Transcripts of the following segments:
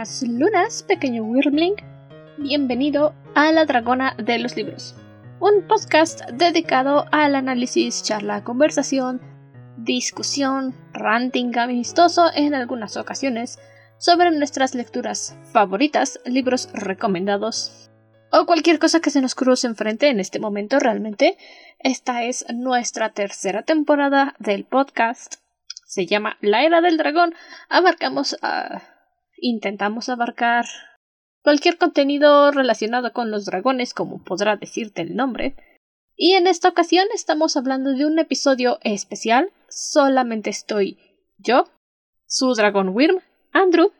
Buenas lunas, pequeño Wyrmling. Bienvenido a La Dragona de los Libros, un podcast dedicado al análisis, charla, conversación, discusión, ranting amistoso en algunas ocasiones sobre nuestras lecturas favoritas, libros recomendados o cualquier cosa que se nos cruce enfrente en este momento realmente. Esta es nuestra tercera temporada del podcast. Se llama La Era del Dragón. Abarcamos a intentamos abarcar cualquier contenido relacionado con los dragones, como podrá decirte el nombre. Y en esta ocasión estamos hablando de un episodio especial. Solamente estoy yo, su dragón Wyrm, Andrew,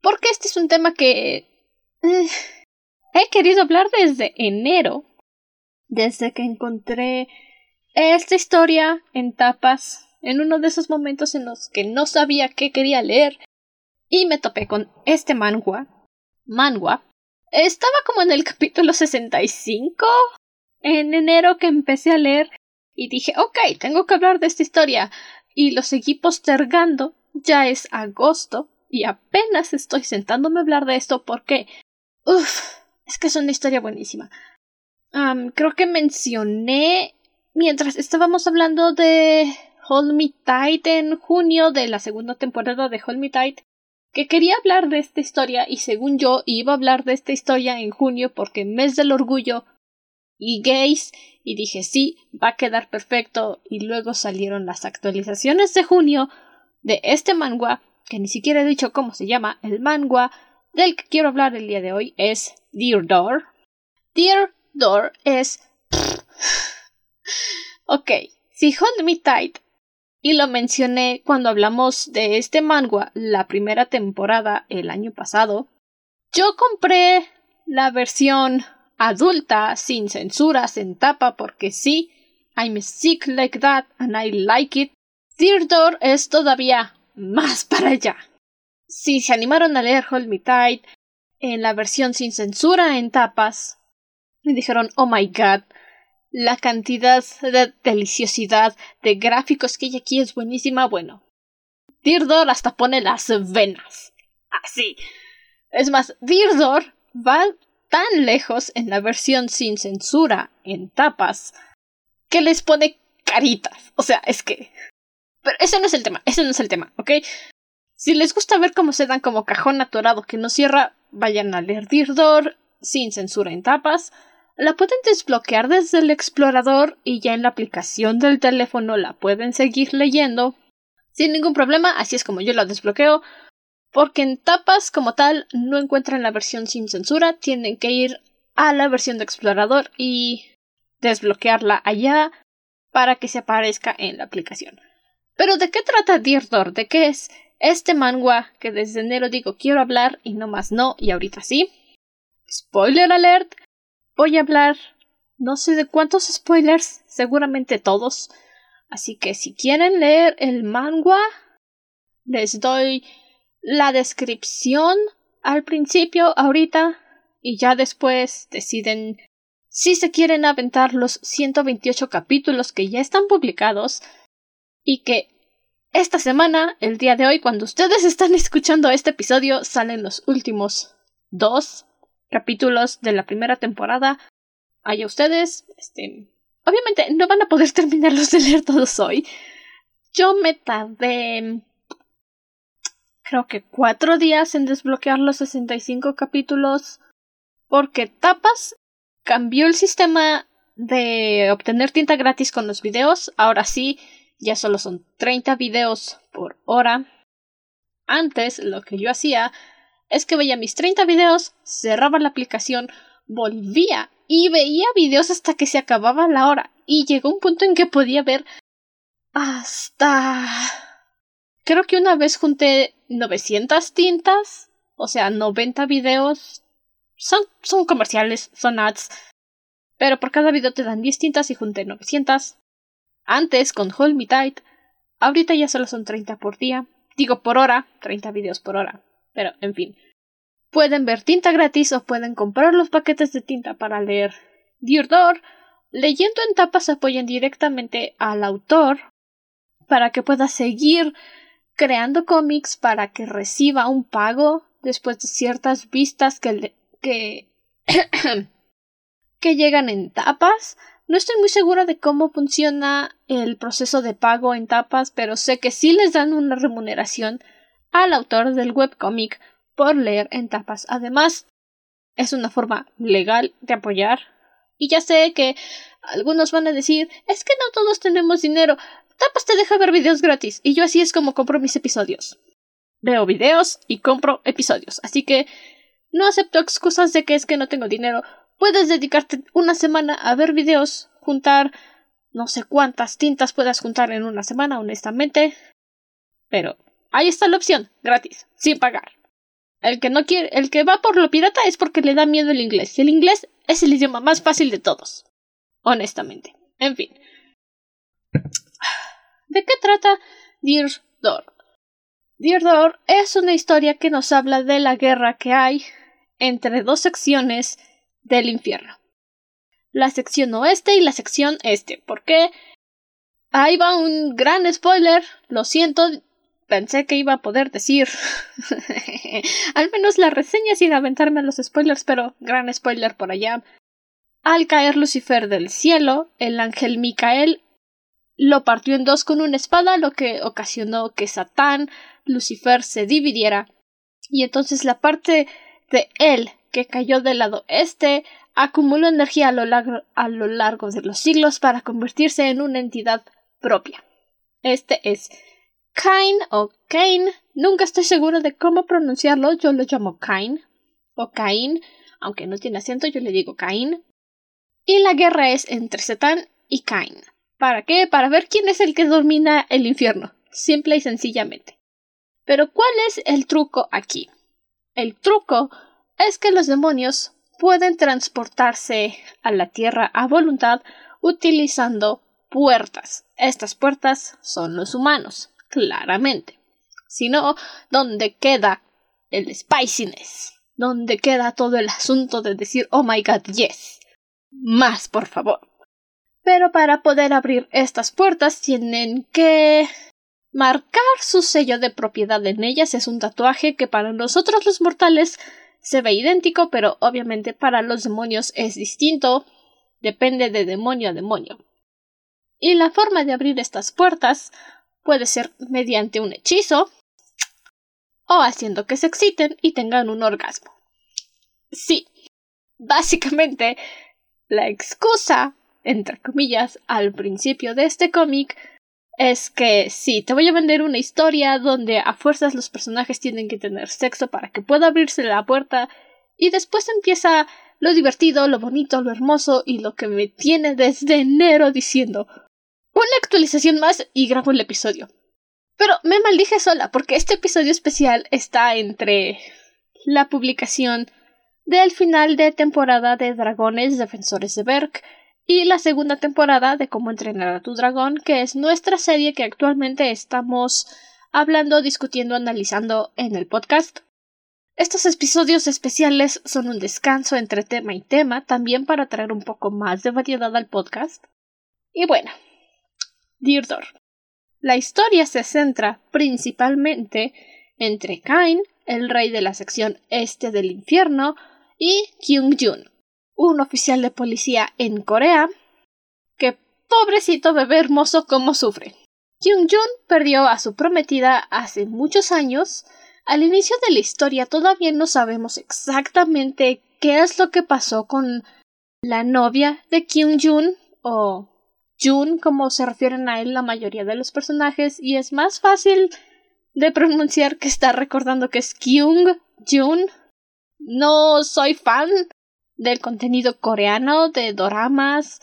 porque este es un tema que eh, he querido hablar desde enero, desde que encontré esta historia en tapas, en uno de esos momentos en los que no sabía qué quería leer y me topé con este mangua. Mangua. Estaba como en el capítulo 65 en enero que empecé a leer y dije, ok, tengo que hablar de esta historia. Y lo seguí postergando. Ya es agosto y apenas estoy sentándome a hablar de esto porque... Uff, es que es una historia buenísima. creo que mencioné mientras estábamos hablando de Hold Me Tight en junio de la segunda temporada de Hold Me Tight que quería hablar de esta historia y según yo iba a hablar de esta historia en junio porque mes del orgullo y gays y dije sí, va a quedar perfecto y luego salieron las actualizaciones de junio de este manga que ni siquiera he dicho cómo se llama el manga del que quiero hablar el día de hoy es Dear Door. Dear Door es ok, si Hold Me Tight y lo mencioné cuando hablamos de este manga la primera temporada el año pasado. Yo compré la versión adulta sin censuras en tapa porque sí, I'm sick like that and I like it. Theodore es todavía más para allá. Si se animaron a leer Hold Me Tight en la versión sin censura en tapas, me dijeron, oh my god, la cantidad de deliciosidad de gráficos que hay aquí es buenísima. Bueno, Dirdor hasta pone las venas. Así. Es más, Dirdor va tan lejos en la versión sin censura en tapas que les pone caritas. O sea, es que. Pero ese no es el tema, ese no es el tema, ¿ok? Si les gusta ver cómo se dan como cajón atorado que no cierra, vayan a leer Dirdor sin censura en tapas la pueden desbloquear desde el explorador y ya en la aplicación del teléfono la pueden seguir leyendo sin ningún problema, así es como yo la desbloqueo, porque en tapas como tal no encuentran la versión sin censura, tienen que ir a la versión de explorador y desbloquearla allá para que se aparezca en la aplicación. Pero ¿de qué trata Dear Door? ¿De qué es este manga que desde enero digo quiero hablar y no más no y ahorita sí? Spoiler alert, voy a hablar no sé de cuántos spoilers, seguramente todos. Así que si quieren leer el manga, les doy la descripción al principio, ahorita, y ya después deciden si se quieren aventar los 128 capítulos que ya están publicados y que esta semana, el día de hoy, cuando ustedes están escuchando este episodio, salen los últimos dos capítulos de la primera temporada. Allá ustedes, este, obviamente no van a poder terminarlos de leer todos hoy. Yo me tardé creo que cuatro días en desbloquear los 65 capítulos porque Tapas cambió el sistema de obtener tinta gratis con los videos. Ahora sí, ya solo son 30 videos por hora. Antes lo que yo hacía es que veía mis 30 videos, cerraba la aplicación, volvía y veía videos hasta que se acababa la hora. Y llegó un punto en que podía ver hasta... Creo que una vez junté 900 tintas, o sea, 90 videos. Son, son comerciales, son ads. Pero por cada video te dan 10 tintas y junté 900. Antes, con Hold Me Tight, ahorita ya solo son 30 por día. Digo por hora, 30 videos por hora. Pero, en fin. Pueden ver tinta gratis o pueden comprar los paquetes de tinta para leer Dirdor. Leyendo en tapas apoyan directamente al autor para que pueda seguir creando cómics para que reciba un pago después de ciertas vistas que, que, que llegan en tapas. No estoy muy segura de cómo funciona el proceso de pago en tapas, pero sé que sí les dan una remuneración al autor del webcomic por leer en tapas. Además, es una forma legal de apoyar. Y ya sé que algunos van a decir es que no todos tenemos dinero. Tapas te deja ver videos gratis. Y yo así es como compro mis episodios. Veo videos y compro episodios. Así que no acepto excusas de que es que no tengo dinero. Puedes dedicarte una semana a ver videos, juntar no sé cuántas tintas puedas juntar en una semana, honestamente. Pero ahí está la opción, gratis, sin pagar. El que no quiere, el que va por lo pirata es porque le da miedo el inglés. Y el inglés es el idioma más fácil de todos. Honestamente. En fin. ¿De qué trata Dear Door? Dear Door es una historia que nos habla de la guerra que hay entre dos secciones del infierno. La sección oeste y la sección este. ¿Por qué? Ahí va un gran spoiler. Lo siento, pensé que iba a poder decir al menos la reseña sin aventarme los spoilers, pero gran spoiler por allá. Al caer Lucifer del cielo, el ángel Micael lo partió en dos con una espada, lo que ocasionó que Satán, Lucifer, se dividiera. Y entonces la parte de él que cayó del lado este acumuló energía a lo, largo, a lo largo de los siglos para convertirse en una entidad propia. Este es Cain o Cain, nunca estoy seguro de cómo pronunciarlo, yo lo llamo Cain o Cain, aunque no tiene acento, yo le digo Cain. Y la guerra es entre Satán y Cain. ¿Para qué? Para ver quién es el que domina el infierno, simple y sencillamente. Pero ¿cuál es el truco aquí? El truco es que los demonios pueden transportarse a la tierra a voluntad utilizando puertas. Estas puertas son los humanos claramente, sino donde queda el spiciness, donde queda todo el asunto de decir oh my god, yes. Más, por favor. Pero para poder abrir estas puertas tienen que marcar su sello de propiedad en ellas. Es un tatuaje que para nosotros los mortales se ve idéntico, pero obviamente para los demonios es distinto. Depende de demonio a demonio. Y la forma de abrir estas puertas Puede ser mediante un hechizo o haciendo que se exciten y tengan un orgasmo. Sí, básicamente la excusa, entre comillas, al principio de este cómic es que sí, te voy a vender una historia donde a fuerzas los personajes tienen que tener sexo para que pueda abrirse la puerta y después empieza lo divertido, lo bonito, lo hermoso y lo que me tiene desde enero diciendo una actualización más y grabo el episodio. Pero me maldije sola porque este episodio especial está entre la publicación del final de temporada de Dragones Defensores de Berk y la segunda temporada de Cómo entrenar a tu dragón, que es nuestra serie que actualmente estamos hablando, discutiendo, analizando en el podcast. Estos episodios especiales son un descanso entre tema y tema, también para traer un poco más de variedad al podcast. Y bueno, Dirdor. La historia se centra principalmente entre Kain, el rey de la sección este del infierno, y Kyung-jun, un oficial de policía en Corea, que pobrecito bebé hermoso como sufre. Kyung-jun perdió a su prometida hace muchos años. Al inicio de la historia todavía no sabemos exactamente qué es lo que pasó con la novia de Kyung-jun o Jun, como se refieren a él la mayoría de los personajes, y es más fácil de pronunciar que está recordando que es Kyung Jun. No soy fan del contenido coreano, de doramas.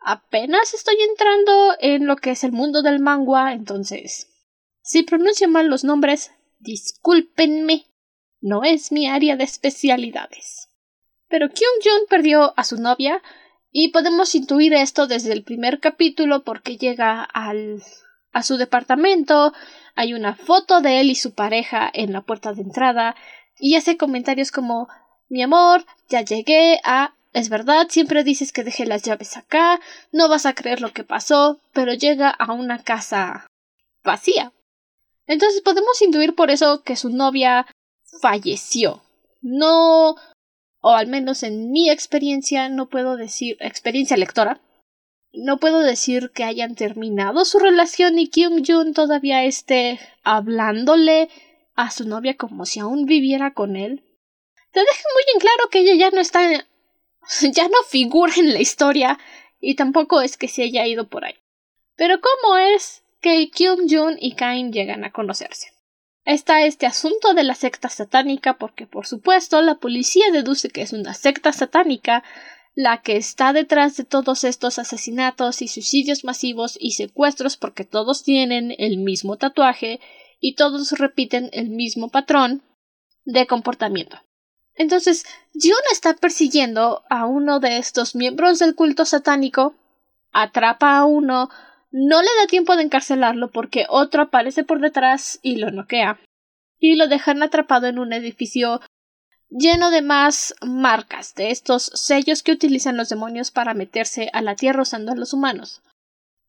Apenas estoy entrando en lo que es el mundo del manga, entonces. Si pronuncio mal los nombres, discúlpenme. No es mi área de especialidades. Pero Kyung Jun perdió a su novia y podemos intuir esto desde el primer capítulo porque llega al a su departamento, hay una foto de él y su pareja en la puerta de entrada y hace comentarios como mi amor, ya llegué a es verdad, siempre dices que dejé las llaves acá, no vas a creer lo que pasó, pero llega a una casa vacía. Entonces podemos intuir por eso que su novia falleció. No, o al menos en mi experiencia, no puedo decir, experiencia lectora, no puedo decir que hayan terminado su relación y Kyung Jun todavía esté hablándole a su novia como si aún viviera con él. Te deja muy en claro que ella ya no está, ya no figura en la historia y tampoco es que se haya ido por ahí. Pero ¿cómo es que Kyung Jun y Kain llegan a conocerse? Está este asunto de la secta satánica porque por supuesto la policía deduce que es una secta satánica la que está detrás de todos estos asesinatos y suicidios masivos y secuestros porque todos tienen el mismo tatuaje y todos repiten el mismo patrón de comportamiento. Entonces, Jun está persiguiendo a uno de estos miembros del culto satánico, atrapa a uno, no le da tiempo de encarcelarlo porque otro aparece por detrás y lo noquea, y lo dejan atrapado en un edificio lleno de más marcas de estos sellos que utilizan los demonios para meterse a la tierra usando a los humanos.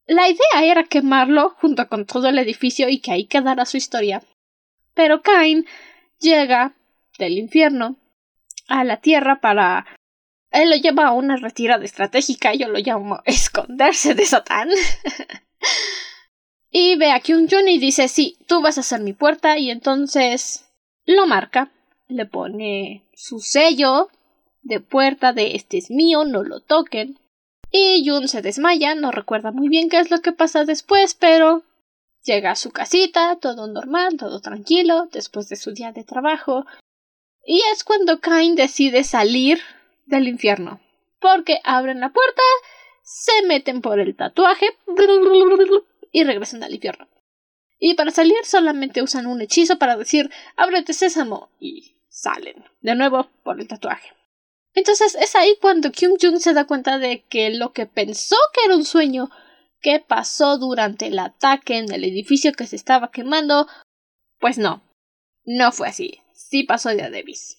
La idea era quemarlo junto con todo el edificio y que ahí quedara su historia. Pero Cain llega del infierno a la tierra para. Él lo lleva a una retirada estratégica, yo lo llamo esconderse de Satán. y ve a Kyung Jun y dice: Sí, tú vas a ser mi puerta, y entonces lo marca le pone su sello de puerta de este es mío, no lo toquen. Y Jun se desmaya, no recuerda muy bien qué es lo que pasa después, pero llega a su casita, todo normal, todo tranquilo, después de su día de trabajo. Y es cuando Kain decide salir del infierno. Porque abren la puerta, se meten por el tatuaje y regresan al infierno. Y para salir solamente usan un hechizo para decir ábrete sésamo y salen de nuevo por el tatuaje. Entonces es ahí cuando Kyung Jung se da cuenta de que lo que pensó que era un sueño que pasó durante el ataque en el edificio que se estaba quemando, pues no, no fue así, sí pasó de Davis.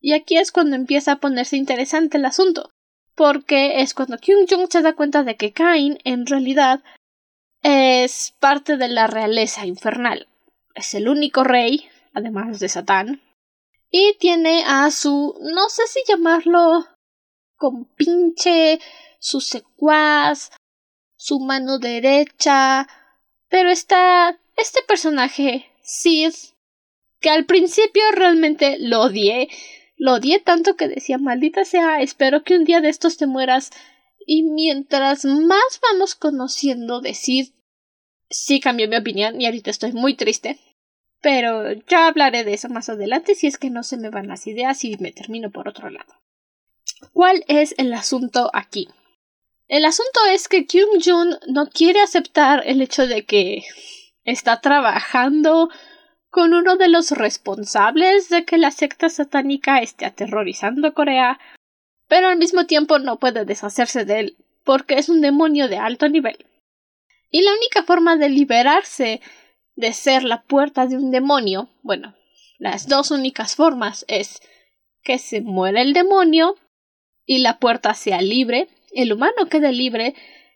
Y aquí es cuando empieza a ponerse interesante el asunto, porque es cuando Kyung Jung se da cuenta de que Kain en realidad es parte de la realeza infernal. Es el único rey, además de Satán, y tiene a su, no sé si llamarlo compinche, su secuaz, su mano derecha, pero está este personaje, Sid, que al principio realmente lo odié, lo odié tanto que decía, maldita sea, espero que un día de estos te mueras. Y mientras más vamos conociendo de Sid, sí cambió mi opinión y ahorita estoy muy triste. Pero ya hablaré de eso más adelante si es que no se me van las ideas y me termino por otro lado. ¿Cuál es el asunto aquí? El asunto es que Kyung Jun no quiere aceptar el hecho de que está trabajando con uno de los responsables de que la secta satánica esté aterrorizando Corea, pero al mismo tiempo no puede deshacerse de él porque es un demonio de alto nivel. Y la única forma de liberarse de ser la puerta de un demonio, bueno, las dos únicas formas es que se muera el demonio y la puerta sea libre, el humano quede libre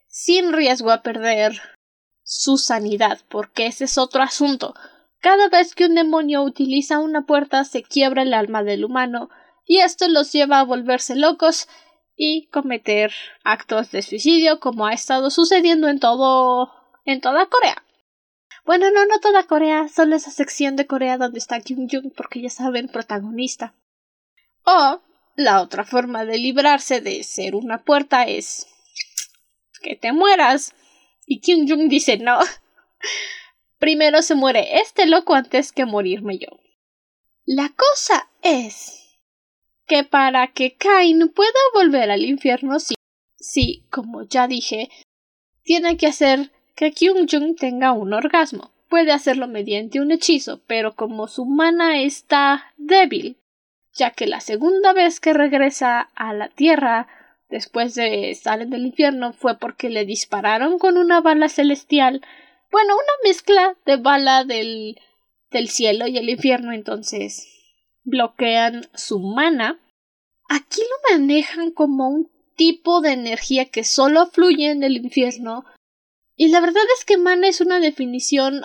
sin riesgo a perder su sanidad, porque ese es otro asunto. Cada vez que un demonio utiliza una puerta se quiebra el alma del humano y esto los lleva a volverse locos y cometer actos de suicidio como ha estado sucediendo en todo en toda Corea. Bueno, no, no toda Corea, solo esa sección de Corea donde está Kim Jong, porque ya saben, protagonista. O la otra forma de librarse de ser una puerta es que te mueras. Y Kim Jong dice no. Primero se muere este loco antes que morirme yo. La cosa es que para que Kain pueda volver al infierno, sí, sí, como ya dije, tiene que hacer que Kyung Jung tenga un orgasmo. Puede hacerlo mediante un hechizo, pero como su mana está débil, ya que la segunda vez que regresa a la Tierra después de estar en el infierno fue porque le dispararon con una bala celestial, bueno, una mezcla de bala del, del cielo y el infierno, entonces bloquean su mana. Aquí lo manejan como un tipo de energía que solo fluye en el infierno y la verdad es que mana es una definición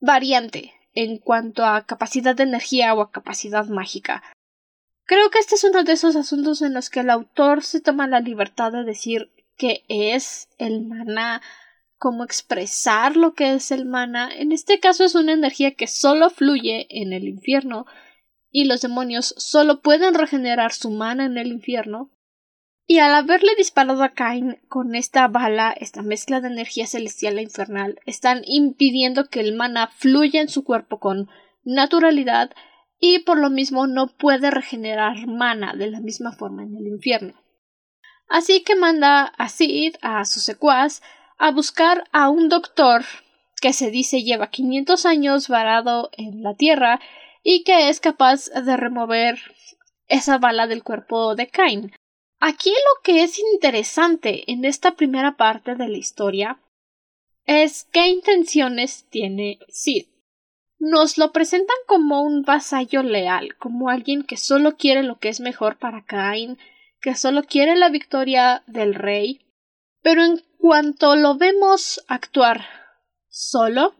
variante. en cuanto a capacidad de energía o a capacidad mágica. Creo que este es uno de esos asuntos en los que el autor se toma la libertad de decir qué es el mana, cómo expresar lo que es el mana. En este caso es una energía que solo fluye en el infierno y los demonios solo pueden regenerar su mana en el infierno. Y al haberle disparado a Cain con esta bala, esta mezcla de energía celestial e infernal, están impidiendo que el mana fluya en su cuerpo con naturalidad y por lo mismo no puede regenerar mana de la misma forma en el infierno. Así que manda a Sid, a su secuaz, a buscar a un doctor que se dice lleva 500 años varado en la tierra y que es capaz de remover esa bala del cuerpo de Cain. Aquí lo que es interesante en esta primera parte de la historia es qué intenciones tiene Sid. Nos lo presentan como un vasallo leal, como alguien que solo quiere lo que es mejor para Cain, que solo quiere la victoria del rey, pero en cuanto lo vemos actuar solo,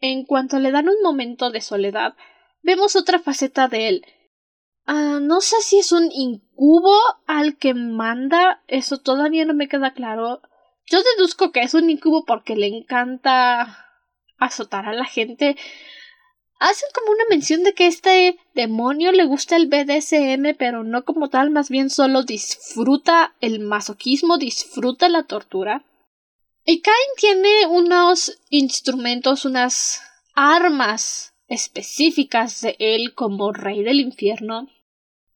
en cuanto le dan un momento de soledad, vemos otra faceta de él. Ah, no sé si es un incubo al que manda, eso todavía no me queda claro. Yo deduzco que es un incubo porque le encanta azotar a la gente. Hacen como una mención de que este demonio le gusta el BDSM, pero no como tal, más bien solo disfruta el masoquismo, disfruta la tortura. Y Cain tiene unos instrumentos, unas armas específicas de él como rey del infierno,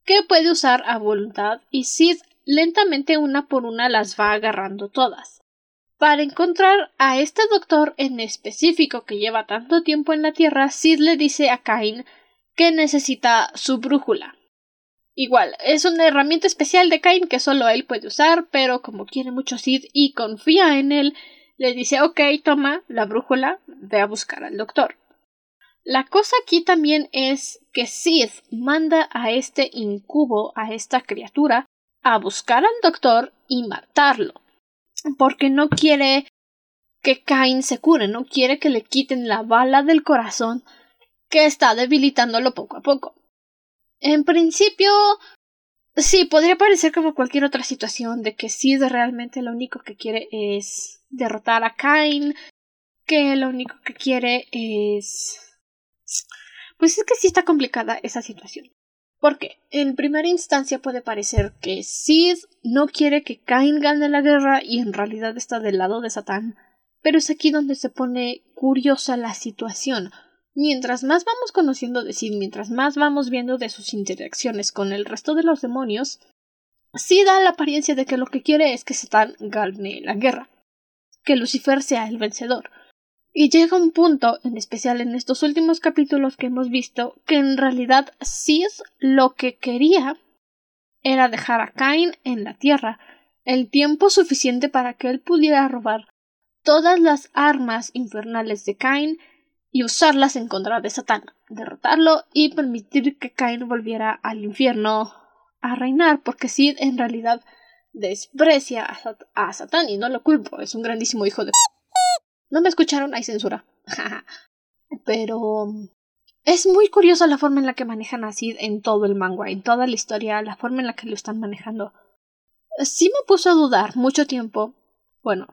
que puede usar a voluntad y Sid lentamente una por una las va agarrando todas. Para encontrar a este doctor en específico que lleva tanto tiempo en la Tierra, Sid le dice a Cain que necesita su brújula. Igual, es una herramienta especial de Cain que solo él puede usar, pero como quiere mucho Sid y confía en él, le dice ok, toma la brújula, ve a buscar al doctor. La cosa aquí también es que Sid manda a este incubo, a esta criatura, a buscar al doctor y matarlo. Porque no quiere que Cain se cure, no quiere que le quiten la bala del corazón que está debilitándolo poco a poco. En principio, sí, podría parecer como cualquier otra situación de que Sid realmente lo único que quiere es derrotar a Cain, que lo único que quiere es pues es que sí está complicada esa situación. Porque en primera instancia puede parecer que Sid no quiere que Cain gane la guerra y en realidad está del lado de Satán. Pero es aquí donde se pone curiosa la situación. Mientras más vamos conociendo de Sid, mientras más vamos viendo de sus interacciones con el resto de los demonios, sí da la apariencia de que lo que quiere es que Satán gane la guerra, que Lucifer sea el vencedor. Y llega un punto, en especial en estos últimos capítulos que hemos visto, que en realidad Sid lo que quería era dejar a Cain en la tierra el tiempo suficiente para que él pudiera robar todas las armas infernales de Cain y usarlas en contra de Satán, derrotarlo y permitir que Cain volviera al infierno a reinar, porque Sid en realidad desprecia a, Satán y no lo culpo, es un grandísimo hijo de no me escucharon, hay censura. Pero es muy curiosa la forma en la que manejan a Sid en todo el manga, en toda la historia, la forma en la que lo están manejando. Sí me puso a dudar mucho tiempo, bueno,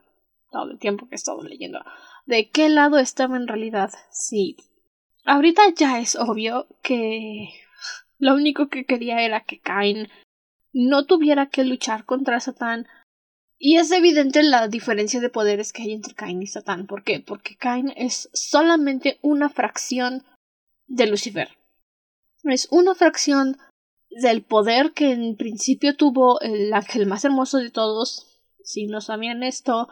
todo el tiempo que he estado leyendo, de qué lado estaba en realidad Sid. Ahorita ya es obvio que lo único que quería era que Cain no tuviera que luchar contra Satán y es evidente la diferencia de poderes que hay entre Cain y Satán. ¿Por qué? Porque Cain es solamente una fracción de Lucifer. Es una fracción del poder que en principio tuvo el ángel más hermoso de todos. Si no sabían esto,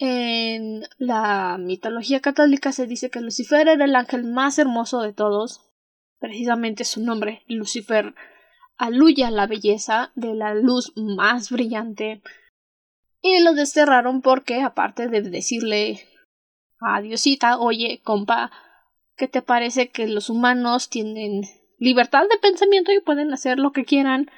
en la mitología católica se dice que Lucifer era el ángel más hermoso de todos. Precisamente su nombre, Lucifer, aluya la belleza de la luz más brillante y lo desterraron porque, aparte de decirle a Diosita, oye, compa, ¿qué te parece que los humanos tienen libertad de pensamiento y pueden hacer lo que quieran?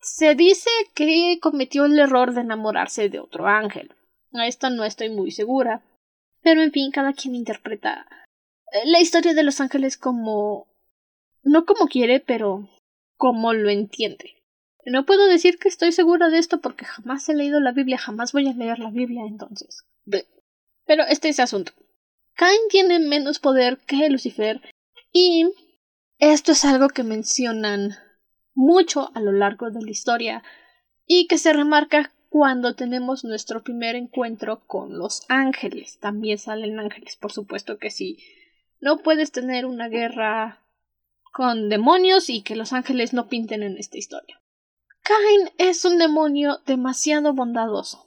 Se dice que cometió el error de enamorarse de otro ángel. A esto no estoy muy segura. Pero en fin, cada quien interpreta la historia de los ángeles como no como quiere, pero como lo entiende. No puedo decir que estoy segura de esto porque jamás he leído la Biblia, jamás voy a leer la Biblia entonces. Pero este es asunto. Cain tiene menos poder que Lucifer y esto es algo que mencionan mucho a lo largo de la historia y que se remarca cuando tenemos nuestro primer encuentro con los ángeles. También salen ángeles, por supuesto que sí. No puedes tener una guerra con demonios y que los ángeles no pinten en esta historia. Cain es un demonio demasiado bondadoso.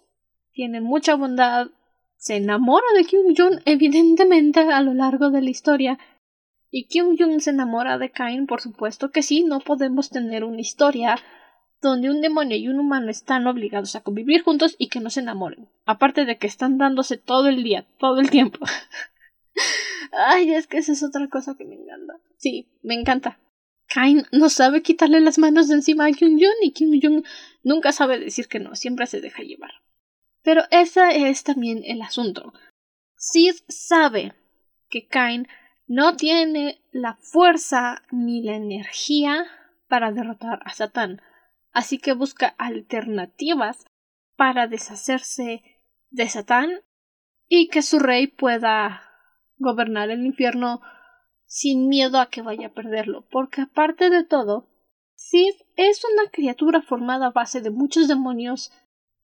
Tiene mucha bondad, se enamora de Kyung Jun evidentemente a lo largo de la historia. Y Kyung Jun se enamora de Cain, por supuesto que sí, no podemos tener una historia donde un demonio y un humano están obligados a convivir juntos y que no se enamoren. Aparte de que están dándose todo el día, todo el tiempo. Ay, es que esa es otra cosa que me encanta. Sí, me encanta. Kain no sabe quitarle las manos de encima a Kyung Jun y Kyung Jun nunca sabe decir que no, siempre se deja llevar. Pero ese es también el asunto. Sid sabe que Kain no tiene la fuerza ni la energía para derrotar a Satán, así que busca alternativas para deshacerse de Satán y que su rey pueda gobernar el infierno sin miedo a que vaya a perderlo, porque aparte de todo, Sid es una criatura formada a base de muchos demonios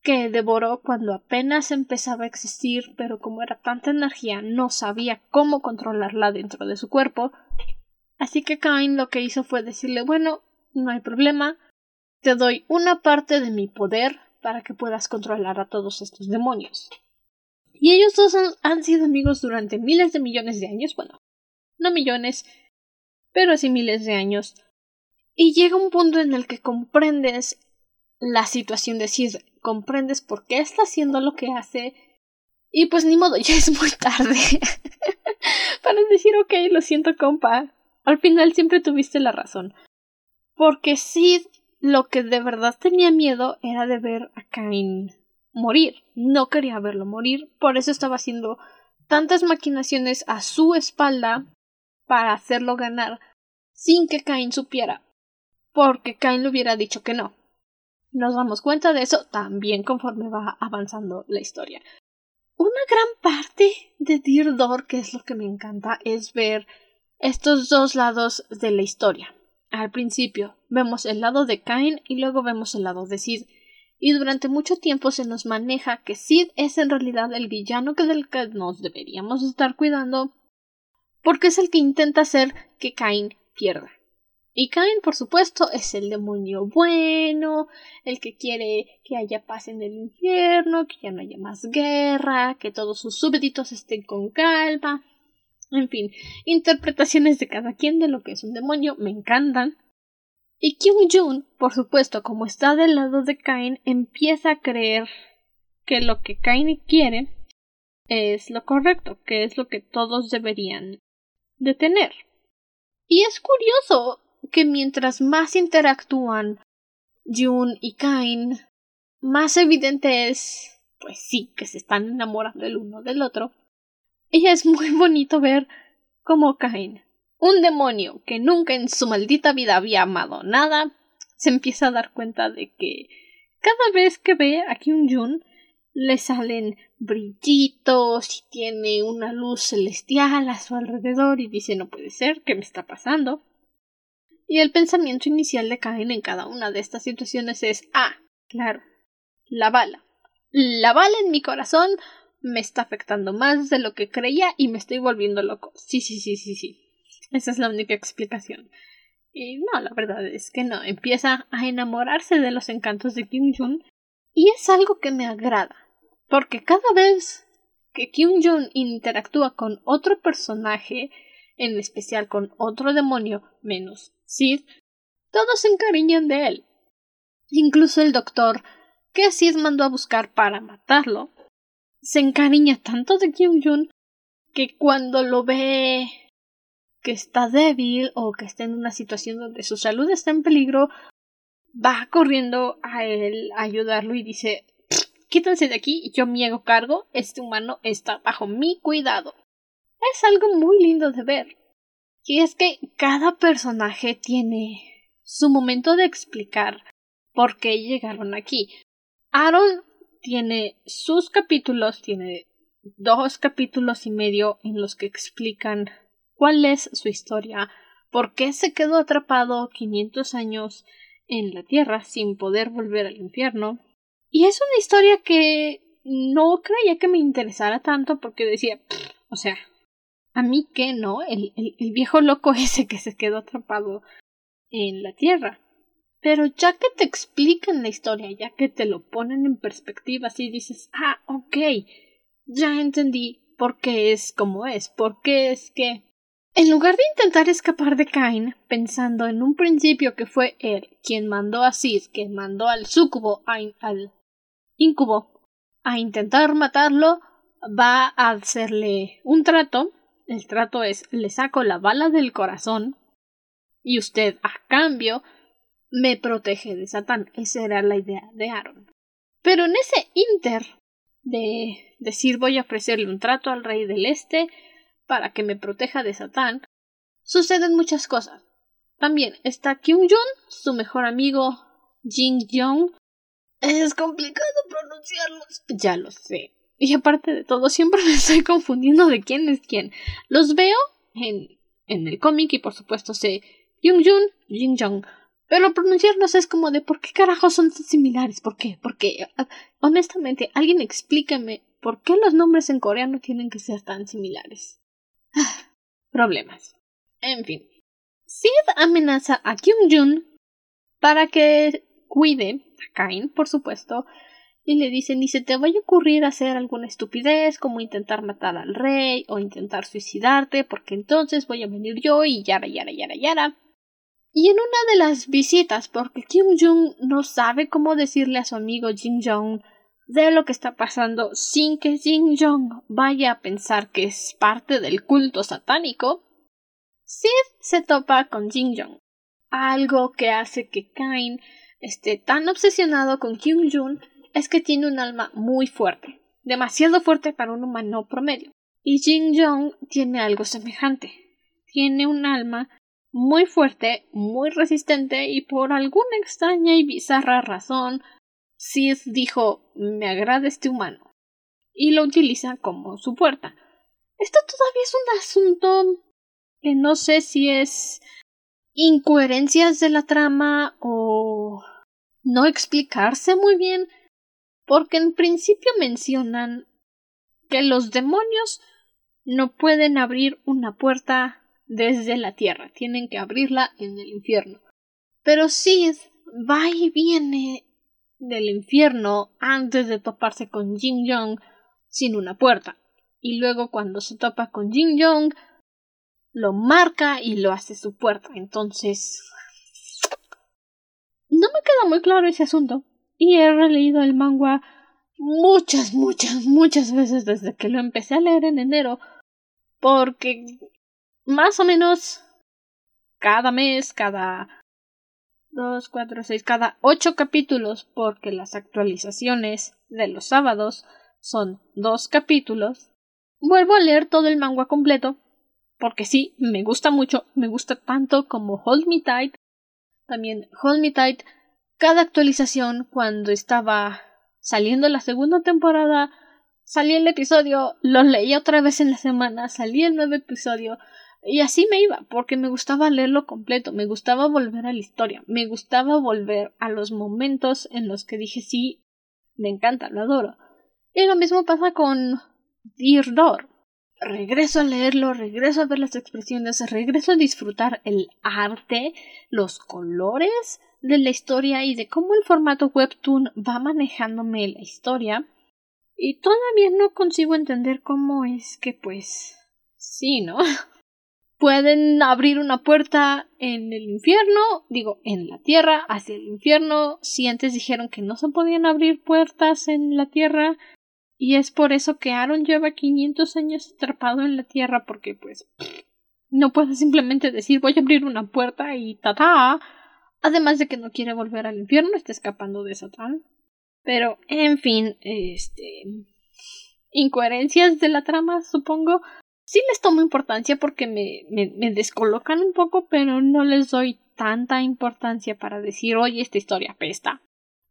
que devoró cuando apenas empezaba a existir, pero como era tanta energía no sabía cómo controlarla dentro de su cuerpo. Así que Cain lo que hizo fue decirle bueno, no hay problema, te doy una parte de mi poder para que puedas controlar a todos estos demonios. Y ellos dos han, sido amigos durante miles de millones de años, bueno, no millones, pero así miles de años. Y llega un punto en el que comprendes la situación de Sid, comprendes por qué está haciendo lo que hace, y pues ni modo, ya es muy tarde para decir, ok, lo siento, compa. Al final siempre tuviste la razón. Porque Sid lo que de verdad tenía miedo era de ver a Cain morir. No quería verlo morir, por eso estaba haciendo tantas maquinaciones a su espalda para hacerlo ganar sin que Cain supiera, porque Cain le hubiera dicho que no. Nos damos cuenta de eso también conforme va avanzando la historia. Una gran parte de Dear Door, que es lo que me encanta, es ver estos dos lados de la historia. Al principio vemos el lado de Cain y luego vemos el lado de Sid y durante mucho tiempo se nos maneja que Sid es en realidad el villano que del que nos deberíamos estar cuidando porque es el que intenta hacer que Cain pierda. Y Cain, por supuesto, es el demonio bueno, el que quiere que haya paz en el infierno, que ya no haya más guerra, que todos sus súbditos estén con calma. En fin, interpretaciones de cada quien de lo que es un demonio me encantan. Y Kyung Jun, por supuesto, como está del lado de Cain, empieza a creer que lo que Cain quiere es lo correcto, que es lo que todos deberían de tener. Y es curioso que mientras más interactúan Jun y Cain, más evidente es, pues sí, que se están enamorando el uno del otro. Y es muy bonito ver cómo Cain un demonio que nunca en su maldita vida había amado nada se empieza a dar cuenta de que cada vez que ve a Kyung Jun le salen brillitos y tiene una luz celestial a su alrededor y dice no puede ser, ¿qué me está pasando? Y el pensamiento inicial de Kain en cada una de estas situaciones es ah, claro, la bala. La bala en mi corazón me está afectando más de lo que creía y me estoy volviendo loco. Sí, sí, sí, sí, sí. Esa es la única explicación. Y no, la verdad es que no. Empieza a enamorarse de los encantos de Kim Jun y es algo que me agrada. Porque cada vez que Kim Jun interactúa con otro personaje, en especial con otro demonio menos Sid, todos se encariñan de él. Incluso el doctor que Sid mandó a buscar para matarlo se encariña tanto de Kim Jun que cuando lo ve que está débil o que está en una situación donde su salud está en peligro, va corriendo a él a ayudarlo y dice quítense de aquí, yo me hago cargo, este humano está bajo mi cuidado. es algo muy lindo de ver. Y es que cada personaje tiene su momento de explicar por qué llegaron aquí. Aaron tiene sus capítulos, tiene dos capítulos y medio en los que explican cuál es su historia, por qué se quedó atrapado 500 años en la Tierra sin poder volver al infierno. Y es una historia que no creía que me interesara tanto porque decía, o sea, a mí qué, ¿no? El, el, viejo loco ese que se quedó atrapado en la Tierra. Pero ya que te explican la historia, ya que te lo ponen en perspectiva, así dices, ah, ok, ya entendí por qué es como es, por qué es que en lugar de intentar escapar de Cain, pensando en un principio que fue él quien mandó a Sid, que mandó al sucubo, al incubo, a intentar matarlo, va a hacerle un trato. El trato es le saco la bala del corazón y usted a cambio me protege de Satán. Esa era la idea de Aaron. Pero en ese inter de decir voy a ofrecerle un trato al rey del este, para que me proteja de Satán, suceden muchas cosas. También está Kyung Jun, su mejor amigo Jin Jong. Es complicado pronunciarlos. Ya lo sé. Y aparte de todo, siempre me estoy confundiendo de quién es quién. Los veo en, en el cómic y por supuesto sé Kyung Jun, Jin Jong. Pero pronunciarlos es como de ¿por qué carajos son tan similares? ¿Por qué? Porque, honestamente, alguien explíqueme por qué los nombres en coreano tienen que ser tan similares. Problemas. En fin. Sid amenaza a Kyung Jun para que cuide a Kain, por supuesto, y le dice ni se te vaya a ocurrir hacer alguna estupidez como intentar matar al rey o intentar suicidarte porque entonces voy a venir yo y yara yara yara yara. Y en una de las visitas, porque Kim Jung no sabe cómo decirle a su amigo Jin Jong de lo que está pasando sin que Jin Jong vaya a pensar que es parte del culto satánico, Sid se topa con Jin Jong, algo que hace que Kain esté tan obsesionado con Kyung Jun es que tiene un alma muy fuerte, demasiado fuerte para un humano promedio. Y Jin Jong tiene algo semejante. Tiene un alma muy fuerte, muy resistente y por alguna extraña y bizarra razón Sid dijo me agrada este humano y lo utiliza como su puerta. Esto todavía es un asunto que no sé si es incoherencias de la trama o no explicarse muy bien, porque en principio mencionan que los demonios no pueden abrir una puerta desde la tierra, tienen que abrirla en el infierno. Pero Sid va y viene del infierno antes de toparse con Jin Jong sin una puerta. Y luego cuando se topa con Jin Jong lo marca y lo hace su puerta. Entonces no me queda muy claro ese asunto. Y he releído el manga muchas, muchas, muchas veces desde que lo empecé a leer en enero. Porque más o menos cada mes, cada dos, cuatro, seis, cada ocho capítulos, porque las actualizaciones de los sábados son dos capítulos, vuelvo a leer todo el manga completo, porque sí, me gusta mucho, me gusta tanto como Hold Me Tight, también Hold Me Tight, cada actualización cuando estaba saliendo la segunda temporada, salía el episodio, lo leía otra vez en la semana, salía el nuevo episodio, y así me iba, porque me gustaba leerlo completo, me gustaba volver a la historia, me gustaba volver a los momentos en los que dije sí, me encanta, lo adoro. Y lo mismo pasa con Dear Door. Regreso a leerlo, regreso a ver las expresiones, regreso a disfrutar el arte, los colores de la historia y de cómo el formato webtoon va manejándome la historia. Y todavía no consigo entender cómo es que pues sí, ¿no? pueden abrir una puerta en el infierno, digo, en la tierra, hacia el infierno, si antes dijeron que no se podían abrir puertas en la tierra, y es por eso que Aaron lleva 500 años atrapado en la tierra, porque pues no puede simplemente decir voy a abrir una puerta y ta además de que no quiere volver al infierno, está escapando de Satán. Pero, en fin, este... incoherencias de la trama, supongo. Sí les tomo importancia porque me, me, me descolocan un poco, pero no les doy tanta importancia para decir, oye, esta historia apesta.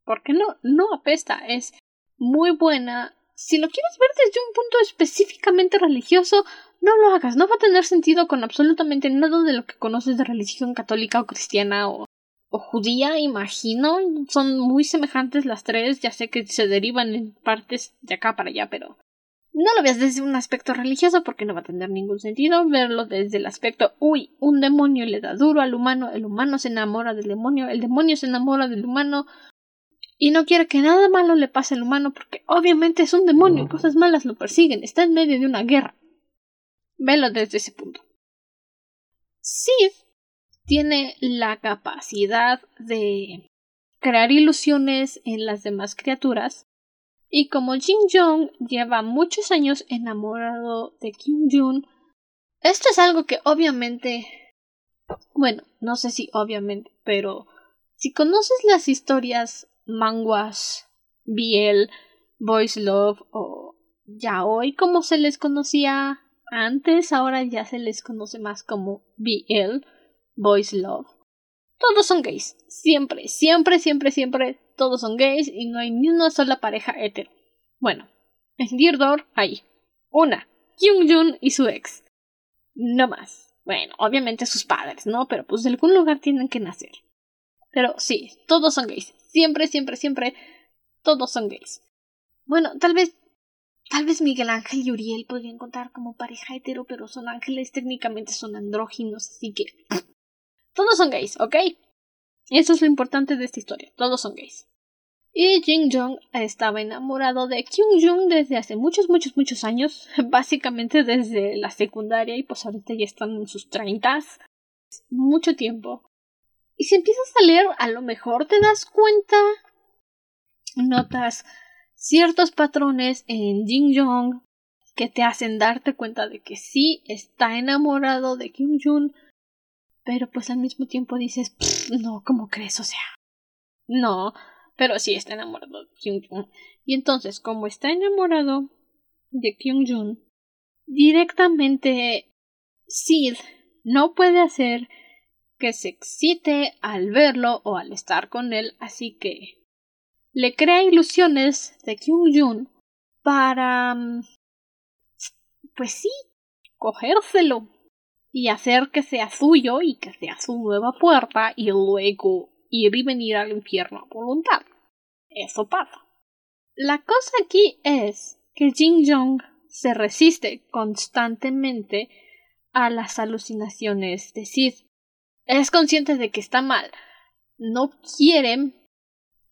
Porque no, no apesta, es muy buena. Si lo quieres ver desde un punto específicamente religioso, no lo hagas. No va a tener sentido con absolutamente nada de lo que conoces de religión católica o cristiana o, o judía, imagino. Son muy semejantes las tres. Ya sé que se derivan en partes de acá para allá, pero no lo veas desde un aspecto religioso porque no va a tener ningún sentido verlo desde el aspecto, uy, un demonio le da duro al humano, el humano se enamora del demonio, el demonio se enamora del humano y no quiere que nada malo le pase al humano porque obviamente es un demonio, cosas malas lo persiguen, está en medio de una guerra. Velo desde ese punto. Sid tiene la capacidad de crear ilusiones en las demás criaturas y como Jin Jong lleva muchos años enamorado de Kim Jun, esto es algo que obviamente, bueno, no sé si obviamente, pero si conoces las historias manguas, BL, Boys Love o Yaoi como se les conocía antes, ahora ya se les conoce más como BL, Boys Love. Todos son gays, siempre, siempre, siempre, siempre todos son gays y no hay ni una sola pareja hetero. Bueno, en Dear hay una, Kyung Jun y su ex. No más. Bueno, obviamente sus padres, ¿no? Pero pues de algún lugar tienen que nacer. Pero sí, todos son gays. Siempre, siempre, siempre, todos son gays. Bueno, tal vez, tal vez Miguel Ángel y Uriel podrían contar como pareja hetero, pero son ángeles, técnicamente son andróginos, así que... Todos son gays, ¿ok? Eso es lo importante de esta historia. Todos son gays. Y Jin Jong estaba enamorado de Kyung Jung desde hace muchos, muchos, muchos años. Básicamente desde la secundaria y pues ahorita ya están en sus treintas. Mucho tiempo. Y si empiezas a leer, a lo mejor te das cuenta. Notas ciertos patrones en Jin Jong que te hacen darte cuenta de que sí está enamorado de Kyung Jung, pero pues al mismo tiempo dices, no, ¿cómo crees? O sea, no, pero sí está enamorado de Kyung Jun. Y entonces, como está enamorado de Kyung Jun, directamente Sid no puede hacer que se excite al verlo o al estar con él, así que le crea ilusiones de Kyung Jun para mm, pues sí, cogérselo y hacer que sea suyo y que sea su nueva puerta y luego ir y venir al infierno a voluntad. Eso pasa. La cosa aquí es que Jin Jong se resiste constantemente a las alucinaciones de Sid. Es consciente de que está mal. No quiere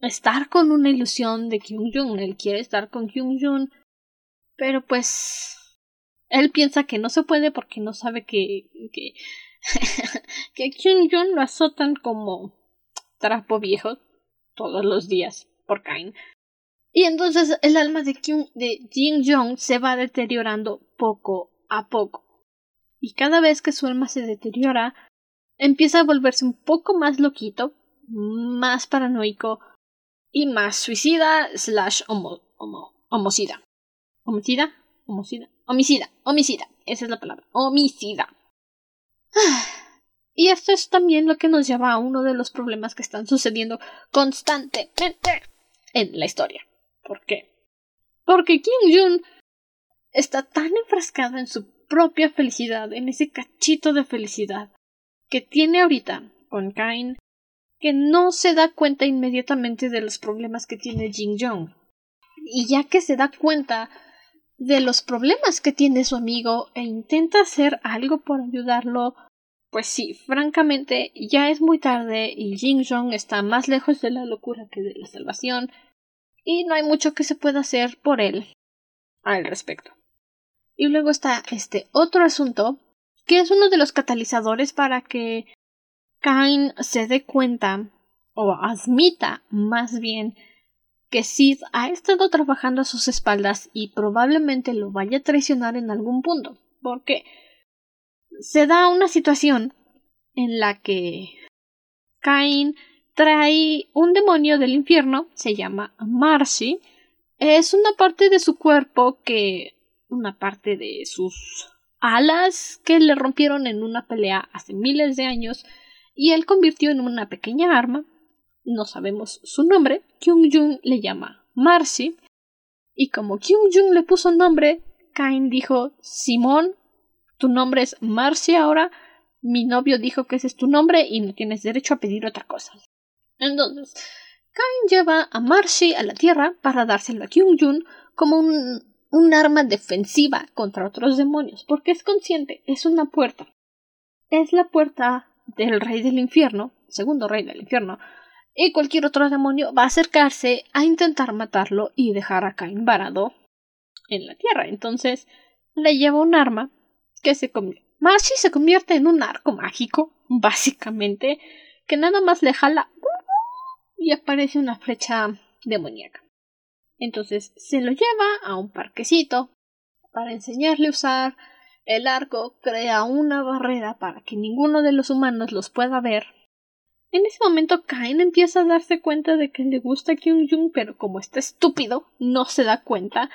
estar con una ilusión de Kyung Jun. Él quiere estar con Kyung Jun. Pero pues él piensa que no se puede porque no sabe que que, que Kyung Jun lo azotan como trapo viejo todos los días por Kain. Y entonces el alma de, Kyung, de Jin Jong se va deteriorando poco a poco. Y cada vez que su alma se deteriora, empieza a volverse un poco más loquito, más paranoico y más suicida slash homo, homo, homicida. ¿Homicida? Homicida. Homicida, homicida, esa es la palabra, homicida. Y esto es también lo que nos lleva a uno de los problemas que están sucediendo constantemente en la historia. ¿Por qué? Porque Kim Jun está tan enfrascada en su propia felicidad, en ese cachito de felicidad que tiene ahorita con Kain, que no se da cuenta inmediatamente de los problemas que tiene Jin Jong. Y ya que se da cuenta de los problemas que tiene su amigo e intenta hacer algo por ayudarlo, pues sí, francamente ya es muy tarde y Jin Jong está más lejos de la locura que de la salvación y no hay mucho que se pueda hacer por él al respecto. Y luego está este otro asunto que es uno de los catalizadores para que Kain se dé cuenta o admita más bien que Sid ha estado trabajando a sus espaldas y probablemente lo vaya a traicionar en algún punto, porque se da una situación en la que Cain trae un demonio del infierno, se llama Marcy, es una parte de su cuerpo que una parte de sus alas que le rompieron en una pelea hace miles de años y él convirtió en una pequeña arma. No sabemos su nombre. Kyung Jung le llama Marcy. Y como Kyung Jung le puso nombre, Kain dijo Simón, tu nombre es Marcy ahora. Mi novio dijo que ese es tu nombre y no tienes derecho a pedir otra cosa. Entonces, Kain lleva a Marcy a la Tierra para dárselo a Kyung Jung como un un arma defensiva contra otros demonios, porque es consciente, es una puerta. Es la puerta del rey del infierno, segundo rey del infierno, y cualquier otro demonio va a acercarse a intentar matarlo y dejar a Cain varado en la tierra. Entonces le lleva un arma que se convierte. Marcy se convierte en un arco mágico, básicamente, que nada más le jala y aparece una flecha demoníaca. Entonces se lo lleva a un parquecito para enseñarle a usar el arco, crea una barrera para que ninguno de los humanos los pueda ver. En ese momento Kain empieza a darse cuenta de que le gusta Kyung Jung, pero como está estúpido, no se da cuenta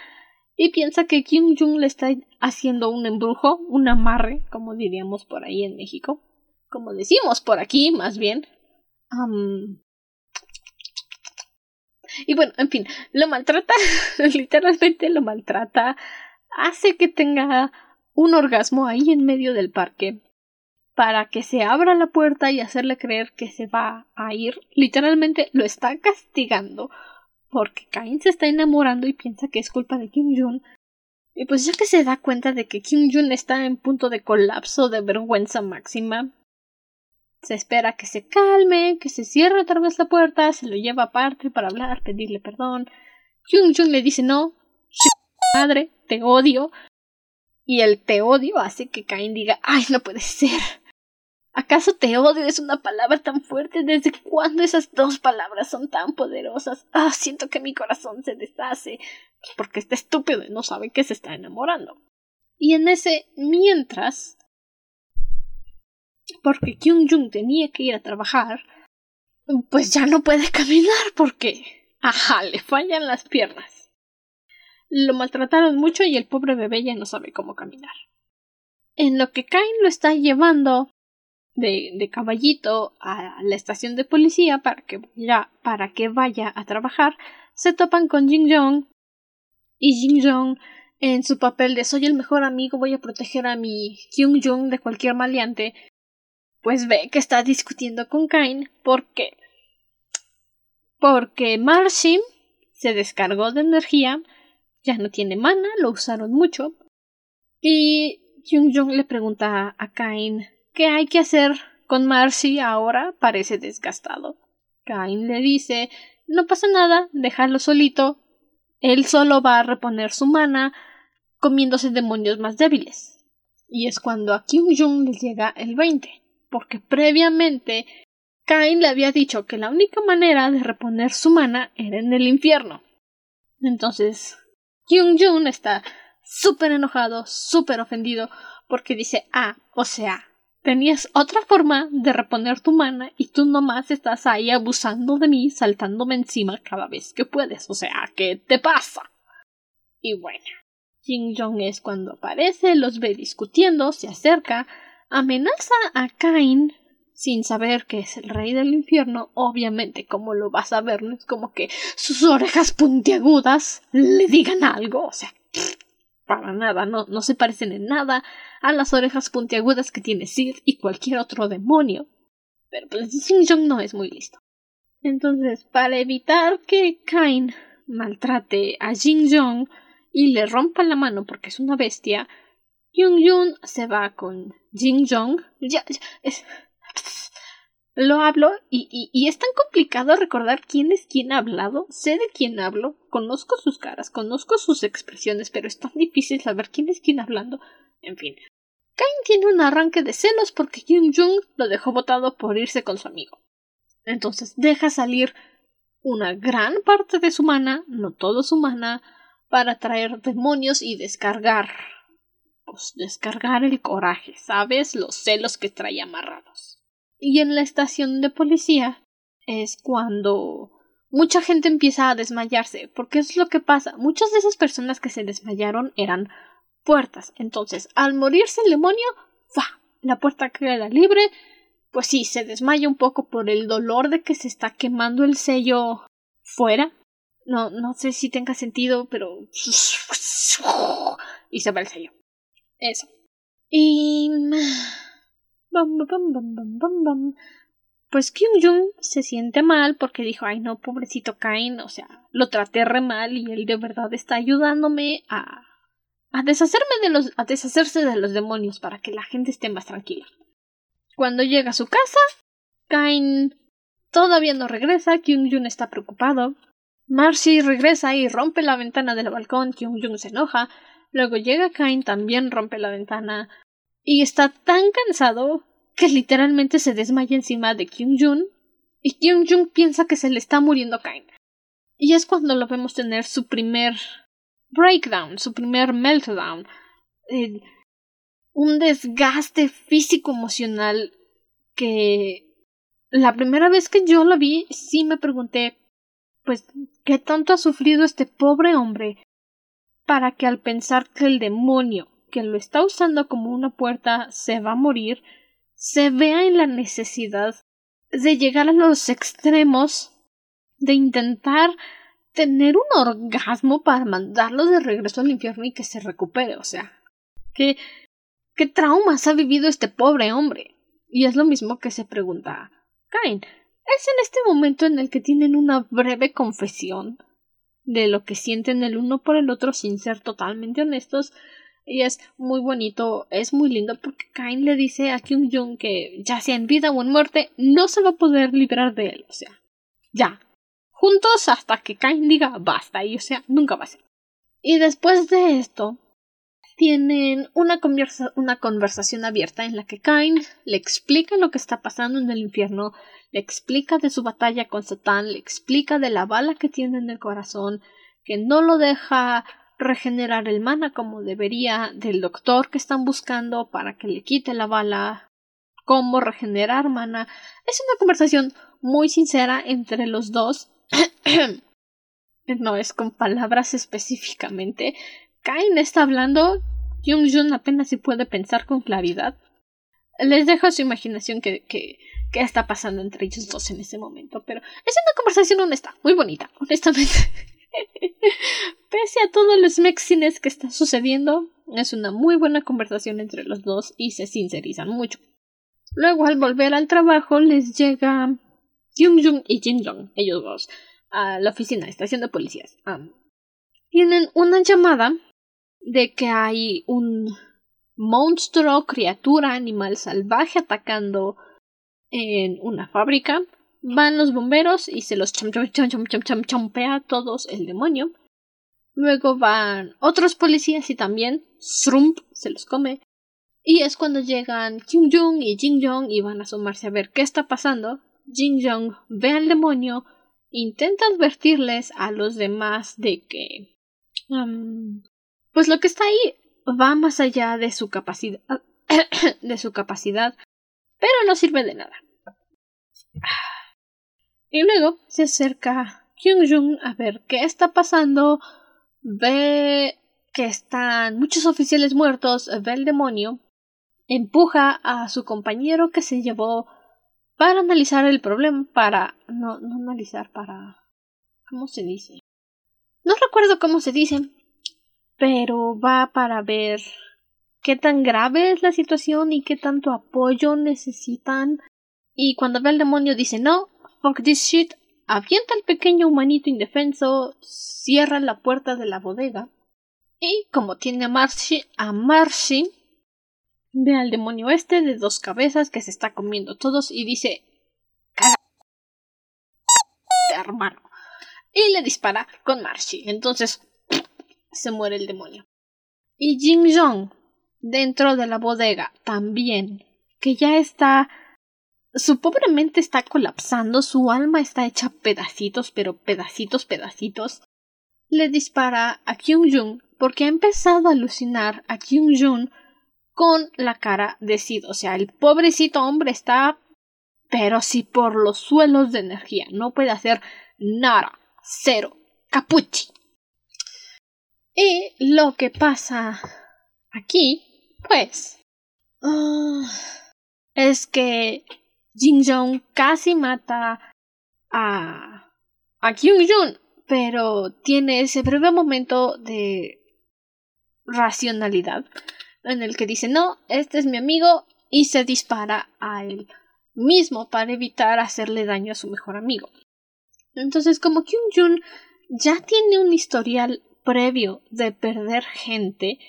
y piensa que Kyung Jung le está haciendo un embrujo, un amarre, como diríamos por ahí en México, como decimos por aquí, más bien. Y bueno, en fin, lo maltrata, literalmente lo maltrata, hace que tenga un orgasmo ahí en medio del parque para que se abra la puerta y hacerle creer que se va a ir. Literalmente lo está castigando porque Cain se está enamorando y piensa que es culpa de Kim Jun. Y pues ya que se da cuenta de que Kim Jun está en punto de colapso de vergüenza máxima, se espera que se calme, que se cierre otra vez la puerta, se lo lleva aparte para hablar, pedirle perdón. Jung Jung le dice no, madre, te odio. Y el te odio hace que Cain diga, ay, no puede ser. ¿Acaso te odio es una palabra tan fuerte? ¿Desde cuándo esas dos palabras son tan poderosas? Ah, siento que mi corazón se deshace. Porque está estúpido y no sabe que se está enamorando. Y en ese mientras, porque Kyung Jung tenía que ir a trabajar, pues ya no puede caminar porque, ajá, le fallan las piernas. Lo maltrataron mucho y el pobre bebé ya no sabe cómo caminar. En lo que Kain lo está llevando de, caballito a la estación de policía para que, ya, para que vaya a trabajar, se topan con Jin Jong y Jin Jong en su papel de soy el mejor amigo, voy a proteger a mi Kyung Jung de cualquier maleante, pues ve que está discutiendo con Kain porque porque Marcy se descargó de energía, ya no tiene mana, lo usaron mucho y Jung Jung le pregunta a Kain qué hay que hacer con Marcy ahora, parece desgastado. Kain le dice no pasa nada, déjalo solito, él solo va a reponer su mana comiéndose demonios más débiles. Y es cuando a Kyung Jung le llega el 20 porque previamente Cain le había dicho que la única manera de reponer su mana era en el infierno. Entonces, Kyung Jun está súper enojado, súper ofendido, porque dice, ah, o sea, tenías otra forma de reponer tu mana y tú nomás estás ahí abusando de mí, saltándome encima cada vez que puedes. O sea, ¿qué te pasa? Y bueno, Kim Jong es cuando aparece, los ve discutiendo, se acerca, amenaza a Cain sin saber que es el rey del infierno, obviamente, como lo vas a ver, es como que sus orejas puntiagudas le digan algo, o sea, para nada, no, no se parecen en nada a las orejas puntiagudas que tiene Sid y cualquier otro demonio. Pero pues Jin Jong no es muy listo. Entonces, para evitar que Cain maltrate a Jin Jong y le rompa la mano porque es una bestia, Jung Jun se va con Jin Jong. Ya, es... Lo hablo y, y, es tan complicado recordar quién es quién ha hablado. Sé de quién hablo, conozco sus caras, conozco sus expresiones, pero es tan difícil saber quién es quién hablando. En fin. Kain tiene un arranque de celos porque Jung Jung lo dejó botado por irse con su amigo. Entonces deja salir una gran parte de su mana, no todo su mana, para traer demonios y descargar pues, descargar el coraje, ¿sabes? Los celos que trae amarrados. Y en la estación de policía es cuando mucha gente empieza a desmayarse, porque es lo que pasa. Muchas de esas personas que se desmayaron eran puertas. Entonces, al morirse el demonio, ¡fa! La puerta queda libre. Pues sí, se desmaya un poco por el dolor de que se está quemando el sello fuera. No, no sé si tenga sentido, pero. Y se va el sello. Eso. Y. Pues Kyung Jung se siente mal porque dijo, ay no, pobrecito Kain, o sea, lo traté re mal y él de verdad está ayudándome a, a deshacerme de los, a deshacerse de los demonios para que la gente esté más tranquila. Cuando llega a su casa, Kain todavía no regresa, Kyung Jung está preocupado. Marcy regresa y rompe la ventana del balcón, Kyung Jung se enoja, luego llega Kain, también rompe la ventana, y está tan cansado que literalmente se desmaya encima de Kyung Jun y Kyung Jun piensa que se le está muriendo Kain. Y es cuando lo vemos tener su primer breakdown, su primer meltdown, un desgaste físico emocional que la primera vez que yo lo vi sí me pregunté pues qué tanto ha sufrido este pobre hombre para que al pensar que el demonio que lo está usando como una puerta se va a morir se vea en la necesidad de llegar a los extremos de intentar tener un orgasmo para mandarlo de regreso al infierno y que se recupere. O sea, ¿qué, qué traumas ha vivido este pobre hombre? Y es lo mismo que se pregunta Cain. Es en este momento en el que tienen una breve confesión de lo que sienten el uno por el otro sin ser totalmente honestos y es muy bonito, es muy lindo porque Kain le dice a Kyung Jung que ya sea en vida o en muerte, no se va a poder liberar de él. O sea, ya. Juntos hasta que Kain diga basta. Y o sea, nunca va a ser. Y después de esto, tienen una, una conversación abierta en la que Kain le explica lo que está pasando en el infierno, le explica de su batalla con Satán, le explica de la bala que tiene en el corazón, que no lo deja regenerar el mana como debería, del doctor que están buscando para que le quite la bala, cómo regenerar mana. Es una conversación muy sincera entre los dos. no es con palabras específicamente. Kain está hablando, Jung Jun apenas si puede pensar con claridad. Les dejo a su imaginación que, que, que está pasando entre ellos dos en ese momento, pero es una conversación honesta, muy bonita, honestamente. Pese a todos los mexines que están sucediendo, es una muy buena conversación entre los dos y se sincerizan mucho. Luego, al volver al trabajo, les llega Jung Jung y Jin Jong, ellos dos, a la oficina, estación de policías. tienen una llamada de que hay un monstruo, criatura, animal salvaje atacando en una fábrica Van los bomberos y se los chom chom chom chom chom chom chompea a todos el demonio. Luego van otros policías y también Srump se los come. Y es cuando llegan Kim Jong y Jin Jong y van a asomarse a ver qué está pasando. Jin Jong ve al demonio, intenta advertirles a los demás de que pues lo que está ahí va más allá de su capacidad de su capacidad, pero no sirve de nada. Y luego se acerca Kyung Jung a ver qué está pasando, ve que están muchos oficiales muertos, ve el demonio, empuja a su compañero que se llevó para analizar el problema, para... no, no analizar, para... ¿Cómo se dice? No recuerdo cómo se dice, pero va para ver qué tan grave es la situación y qué tanto apoyo necesitan. Y cuando ve al demonio dice no, This shit. Avienta al pequeño humanito indefenso, cierra la puerta de la bodega y como tiene a Marcy, a Marcy ve al demonio este de dos cabezas que se está comiendo todos y dice hermano y le dispara con Marcy. Entonces se muere el demonio. Y Jin Jong dentro de la bodega también que ya está su pobre mente está colapsando, su alma está hecha pedacitos, pero pedacitos, pedacitos. Le dispara a Kyung Jung porque ha empezado a alucinar a Kyung Jung con la cara de Sid. O sea, el pobrecito hombre está, pero sí por los suelos de energía. No puede hacer nada. Cero. Capuchi. Y lo que pasa aquí, pues, ah, es que Jin Jong casi mata a, a Kyung Jun, pero tiene ese breve momento de racionalidad en el que dice no, este es mi amigo y se dispara a él mismo para evitar hacerle daño a su mejor amigo. Entonces, como Kyung Jun ya tiene un historial previo de perder gente,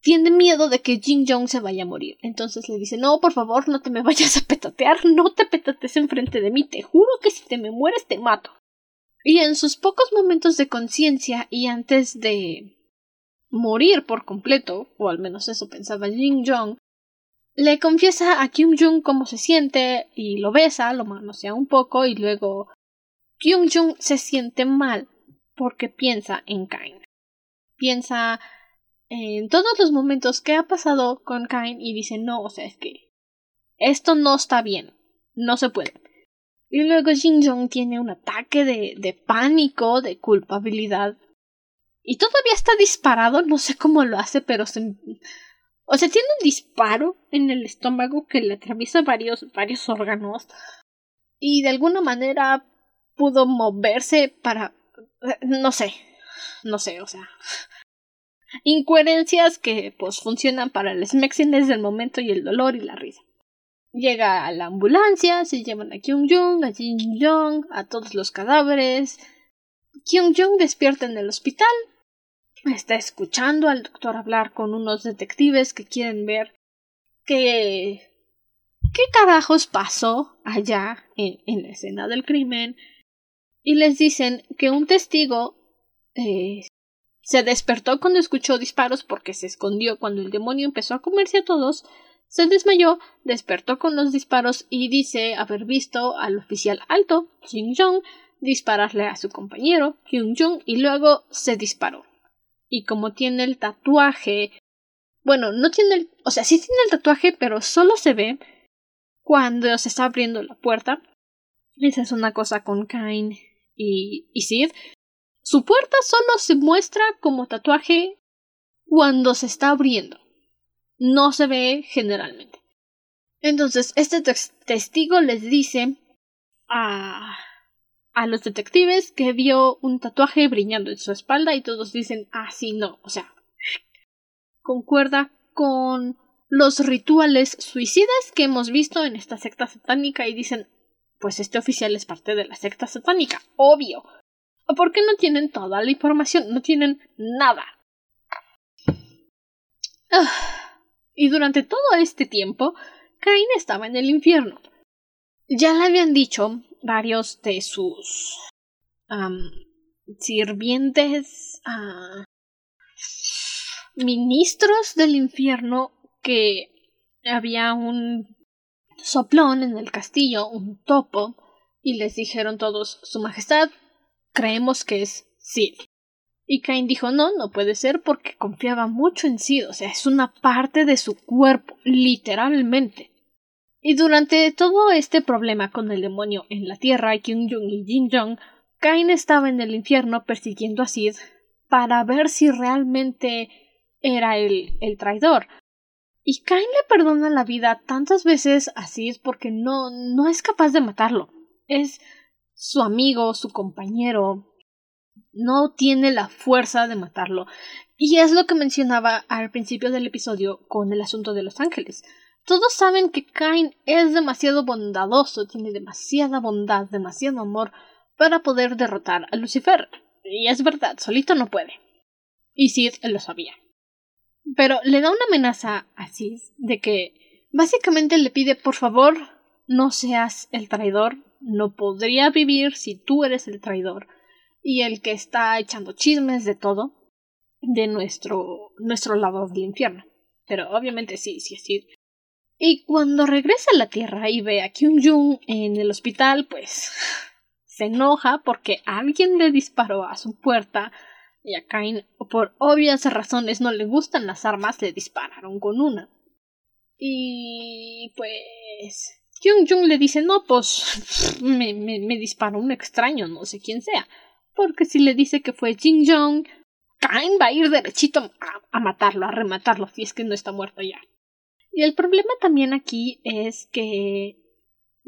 tiene miedo de que Jin Jong se vaya a morir. Entonces le dice, no, por favor, no te me vayas a petatear, no te petates enfrente de mí, te juro que si te me mueres te mato. Y en sus pocos momentos de conciencia y antes de morir por completo, o al menos eso pensaba Jin Jong, le confiesa a Kyung Jung cómo se siente y lo besa, lo manosea un poco y luego Kyung Jung se siente mal porque piensa en Kain. Piensa en todos los momentos que ha pasado con Kain y dice no, o sea, es que esto no está bien, no se puede. Y luego Jin Jong tiene un ataque de, de pánico, de culpabilidad. Y todavía está disparado, no sé cómo lo hace, pero se, o sea, tiene un disparo en el estómago que le atraviesa varios, varios órganos. Y de alguna manera pudo moverse para. No sé. No sé, o sea. Incoherencias que pues funcionan para el smexines del momento y el dolor y la risa. Llega a la ambulancia, se llevan a Kyung Jung, a Jin Jong, a todos los cadáveres. Kyung Jung despierta en el hospital, está escuchando al doctor hablar con unos detectives que quieren ver qué qué carajos pasó allá en, en la escena del crimen y les dicen que un testigo eh, se despertó cuando escuchó disparos porque se escondió cuando el demonio empezó a comerse a todos, se desmayó, despertó con los disparos y dice haber visto al oficial alto, Jin Jong, dispararle a su compañero, Kyung Jung, y luego se disparó y como tiene el tatuaje, bueno, no tiene el, o sea, sí tiene el tatuaje, pero solo se ve cuando se está abriendo la puerta. Esa es una cosa con Kain y, y Sid. Su puerta solo se muestra como tatuaje cuando se está abriendo. No se ve generalmente. Entonces, este testigo les dice a a los detectives que vio un tatuaje brillando en su espalda y todos dicen, ah, sí, no, o sea, concuerda con los rituales suicidas que hemos visto en esta secta satánica y dicen, pues este oficial es parte de la secta satánica, obvio. ¿Por qué no tienen toda la información? No tienen nada. Ah, y durante todo este tiempo, Cain estaba en el infierno. Ya le habían dicho varios de sus sirvientes, ministros del infierno, que había un soplón en el castillo, un topo, y les dijeron todos, Su Majestad, creemos que es Sid. Y Cain dijo, no, no puede ser porque confiaba mucho en Sid, o sea, es una parte de su cuerpo, literalmente. Y durante todo este problema con el demonio en la Tierra, Kyung Jung y Jin Jong, Kain estaba en el infierno persiguiendo a Sid para ver si realmente era el, el traidor. Y Kain le perdona la vida tantas veces a Sid porque no, no es capaz de matarlo. Es su amigo, su compañero. No tiene la fuerza de matarlo. Y es lo que mencionaba al principio del episodio con el asunto de los ángeles. Todos saben que Cain es demasiado bondadoso, tiene demasiada bondad, demasiado amor para poder derrotar a Lucifer. Y es verdad, solito no puede. Y Sid lo sabía. Pero le da una amenaza a Sid de que básicamente le pide por favor no seas el traidor, no podría vivir si tú eres el traidor y el que está echando chismes de todo de nuestro nuestro lado del infierno. Pero obviamente sí, sí, Sid y cuando regresa a la Tierra y ve a Kyung Jung en el hospital, pues se enoja porque alguien le disparó a su puerta y a Kain, por obvias razones, no le gustan las armas, le dispararon con una. Y pues Kyung Jung le dice, no, pues me, me, disparó un extraño, no sé quién sea. Porque si le dice que fue Jin Jong, Cain va a ir derechito a, matarlo, a rematarlo, si es que no está muerto ya. Y el problema también aquí es que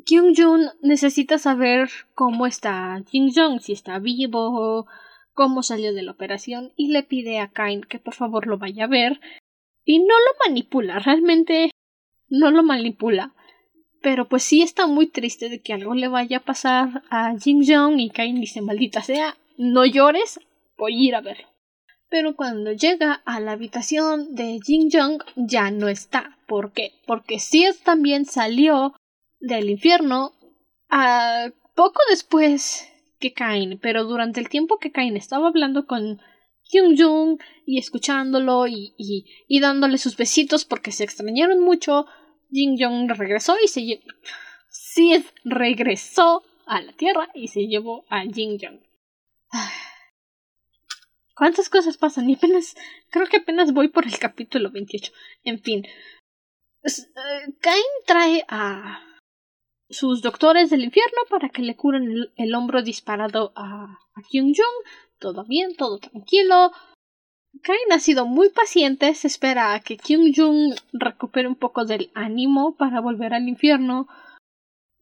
Kyung Jun necesita saber cómo está Jin Jong, si está vivo, cómo salió de la operación, y le pide a Kain que por favor lo vaya a ver. Y no lo manipula, realmente no lo manipula. Pero pues sí está muy triste de que algo le vaya a pasar a Jin Jong y Kain dice maldita sea, no llores, voy a ir a verlo. Pero cuando llega a la habitación de Jin Jong ya no está. ¿Por qué? Porque Sid también salió del infierno a poco después que Kain, pero durante el tiempo que Kain estaba hablando con Kyung Jung y escuchándolo y, y, dándole sus besitos porque se extrañaron mucho, Jin Jong regresó y se llevó. Sid regresó a la Tierra y se llevó a Jin Jong. ¿Cuántas cosas pasan? Y apenas. Creo que apenas voy por el capítulo 28. En fin. Eh, Kain trae a sus doctores del infierno para que le curen el, hombro disparado a, a Kyung Jung. Todo bien, todo tranquilo. Kain ha sido muy paciente, se espera a que Kyung Jung recupere un poco del ánimo para volver al infierno.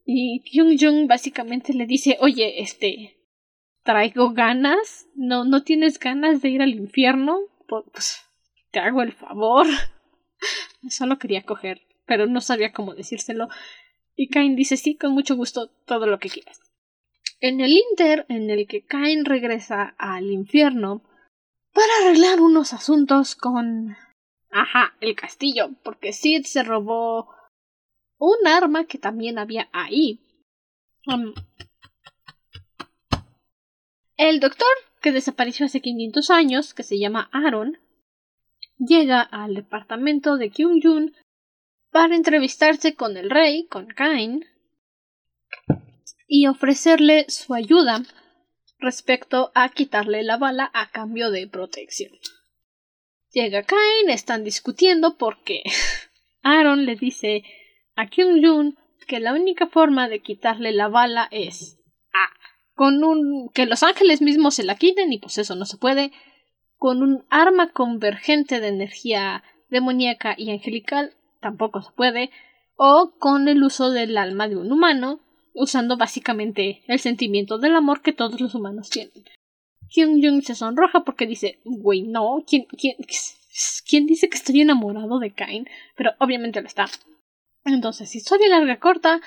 Y Kyung Jung básicamente le dice, oye, este, traigo ganas, no, no tienes ganas de ir al infierno, pues te hago el favor. Solo quería coger, pero no sabía cómo decírselo. Y Kain dice sí, con mucho gusto, todo lo que quieras. En el Inter, en el que Kain regresa al infierno para arreglar unos asuntos con. Ajá, el castillo, porque Sid se robó un arma que también había ahí. Um, el doctor, que desapareció hace 500 años, que se llama Aaron, llega al departamento de Kyung Jun para entrevistarse con el rey, con Kain, y ofrecerle su ayuda respecto a quitarle la bala a cambio de protección. Llega Kain, están discutiendo porque Aaron le dice a Kyung Jun que la única forma de quitarle la bala es A. Con un. que los ángeles mismos se la quiten, y pues eso no se puede. Con un arma convergente de energía demoníaca y angelical tampoco se puede, o con el uso del alma de un humano, usando básicamente el sentimiento del amor que todos los humanos tienen. Kyung Jung se sonroja porque dice, güey, no, ¿quién, quién, ¿quién dice que estoy enamorado de Kain? Pero obviamente lo está. Entonces, historia larga corta,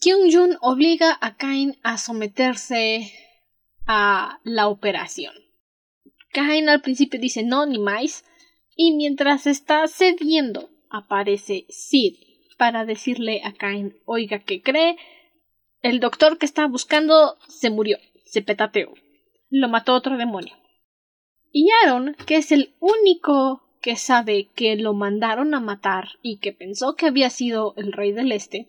Kyung Jun obliga a Kain a someterse a la operación. Kain al principio dice no ni más, y mientras está cediendo aparece Sid para decirle a Cain, oiga, ¿qué cree? El doctor que estaba buscando se murió, se petateó. Lo mató otro demonio. Y Aaron, que es el único que sabe que lo mandaron a matar y que pensó que había sido el rey del este,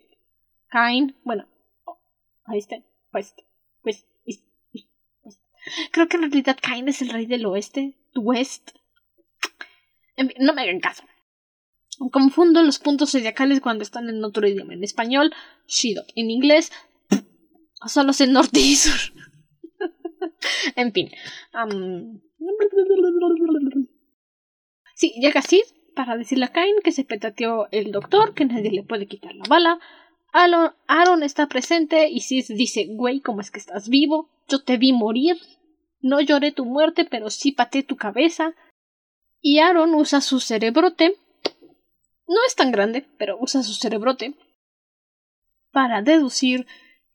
Cain, bueno, ahí está, pues, pues, creo que en realidad Cain es el rey del oeste, west. no me hagan caso. Confundo los puntos zodiacales cuando están en otro idioma. En español, Shido. En inglés, solo sé norte y sur. en fin. Sí, llega Sid para decirle a Kain que se petateó el doctor, que nadie le puede quitar la bala. Aaron está presente y Sid dice, güey, ¿cómo es que estás vivo? Yo te vi morir. No lloré tu muerte, pero sí pateé tu cabeza. Y Aaron usa su cerebrote no es tan grande, pero usa su cerebrote para deducir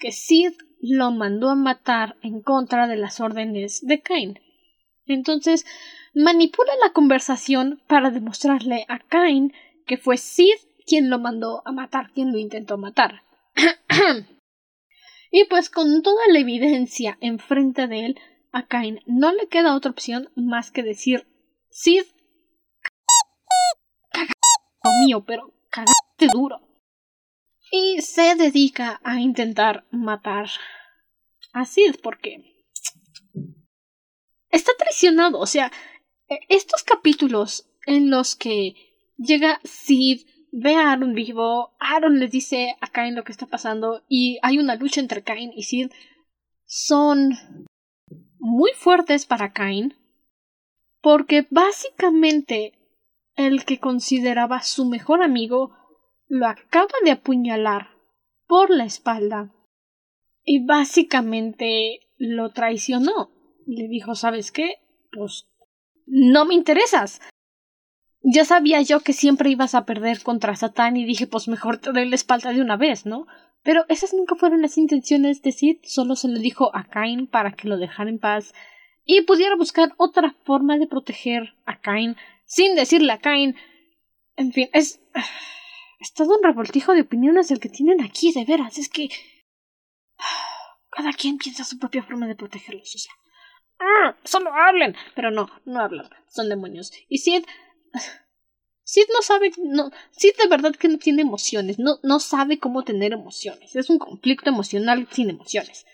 que Sid lo mandó a matar en contra de las órdenes de Cain. Entonces, manipula la conversación para demostrarle a Cain que fue Sid quien lo mandó a matar, quien lo intentó matar. y pues con toda la evidencia enfrente de él, a Cain no le queda otra opción más que decir Sid mío, pero cagaste duro. Y se dedica a intentar matar a Sid porque está traicionado. O sea, e, estos capítulos en los que llega Sid, ve a Aaron vivo, Aaron le dice a Cain lo que está pasando y hay una lucha entre Cain y Sid son muy fuertes para Cain porque básicamente el que consideraba su mejor amigo lo acaba de apuñalar por la espalda y básicamente lo traicionó. Le dijo, ¿sabes qué? Pues no me interesas. Ya sabía yo que siempre ibas a perder contra Satán y dije, pues mejor te doy la espalda de una vez, ¿no? Pero esas nunca fueron las intenciones de Sid, solo se lo dijo a Cain para que lo dejara en paz y pudiera buscar otra forma de proteger a Cain sin decirle a Cain. En fin, es. Es todo un revoltijo de opiniones el que tienen aquí, de veras. Es que. Cada quien piensa su propia forma de protegerlos, o sea. ¡Ah! ¡Solo hablen! Pero no, no hablan. Son demonios. Y Sid. Sid no sabe. No, Sid de verdad que no tiene emociones. No, no sabe cómo tener emociones. Es un conflicto emocional sin emociones.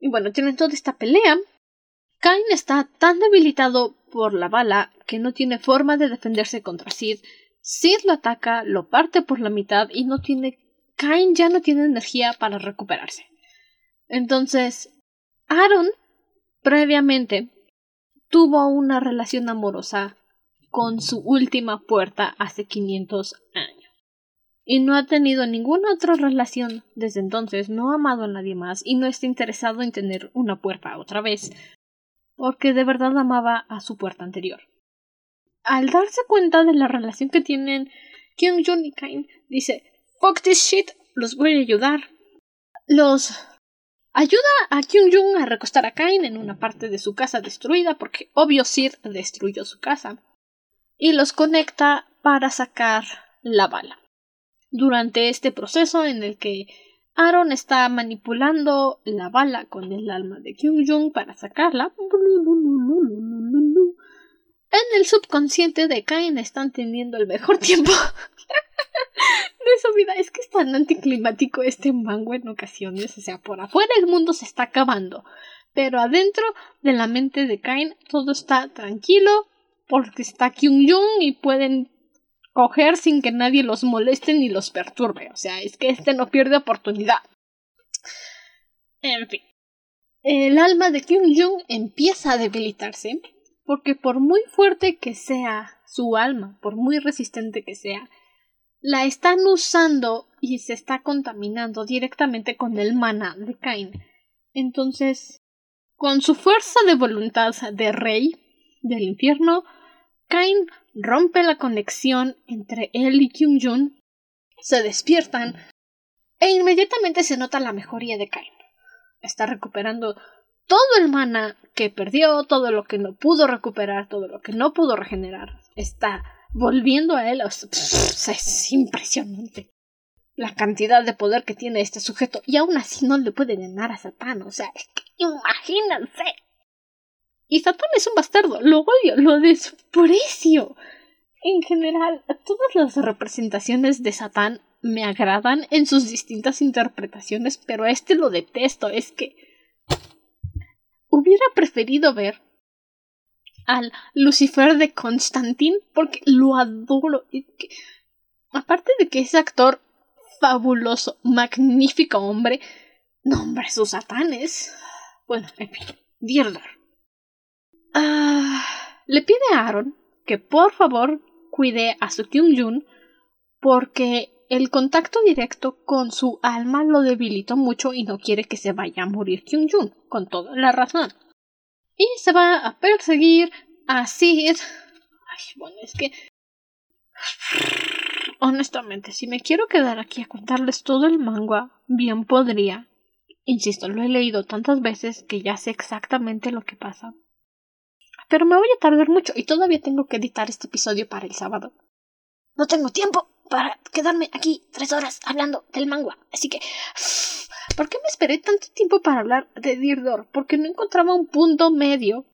Y bueno, tienen toda esta pelea. Cain está tan debilitado por la bala que no tiene forma de defenderse contra Sid. Sid lo ataca, lo parte por la mitad y no tiene. Cain ya no tiene energía para recuperarse. Entonces, Aaron, previamente, tuvo una relación amorosa con su última puerta hace 500 años. Y no ha tenido ninguna otra relación desde entonces, no ha amado a nadie más y no está interesado en tener una puerta otra vez, porque de verdad amaba a su puerta anterior. Al darse cuenta de la relación que tienen Kyung Jun y Kain, dice Fuck this shit, los voy a ayudar. Los ayuda a Kyung Jun a recostar a Kain en una parte de su casa destruida, porque obvio Sid destruyó su casa, y los conecta para sacar la bala. Durante este proceso en el que Aaron está manipulando la bala con el alma de Kyung Jung para sacarla. En el subconsciente de Kain están teniendo el mejor tiempo de su vida. Es que es tan anticlimático este mango en ocasiones. O sea, por afuera el mundo se está acabando. Pero adentro de la mente de Kain todo está tranquilo porque está Kyung Jung y pueden coger sin que nadie los moleste ni los perturbe. O sea, es que este no pierde oportunidad. En fin. El alma de Kyung Jung empieza a debilitarse porque por muy fuerte que sea su alma, por muy resistente que sea, la están usando y se está contaminando directamente con el mana de Cain. Entonces, con su fuerza de voluntad de rey del infierno, Cain rompe la conexión entre él y Kyung Jun, se despiertan e inmediatamente se nota la mejoría de Kain. Está recuperando todo el mana que perdió, todo lo que no pudo recuperar, todo lo que no pudo regenerar. Está volviendo a él. es impresionante la cantidad de poder que tiene este sujeto y aún así no le puede ganar a Satán. O sea, es que imagínense. Y Satán es un bastardo, lo odio, lo desprecio. En general, todas las representaciones de Satán me agradan en sus distintas interpretaciones, pero a este lo detesto. Es que hubiera preferido ver al Lucifer de Constantine porque lo adoro. aparte de que es actor fabuloso, magnífico hombre, no hombre, sus satanes. Bueno, en fin, Ah, le pide a Aaron que por favor cuide a su Kyung Jun porque el contacto directo con su alma lo debilitó mucho y no quiere que se vaya a morir Kyung Jun, con toda la razón. Y se va a perseguir a Sid. Ay, bueno, es que. Honestamente, si me quiero quedar aquí a contarles todo el manga, bien podría. Insisto, lo he leído tantas veces que ya sé exactamente lo que pasa. Pero me voy a tardar mucho y todavía tengo que editar este episodio para el sábado. No tengo tiempo para quedarme aquí tres horas hablando del manga. Así que... ¿Por qué me esperé tanto tiempo para hablar de Dirdor? Porque no encontraba un punto medio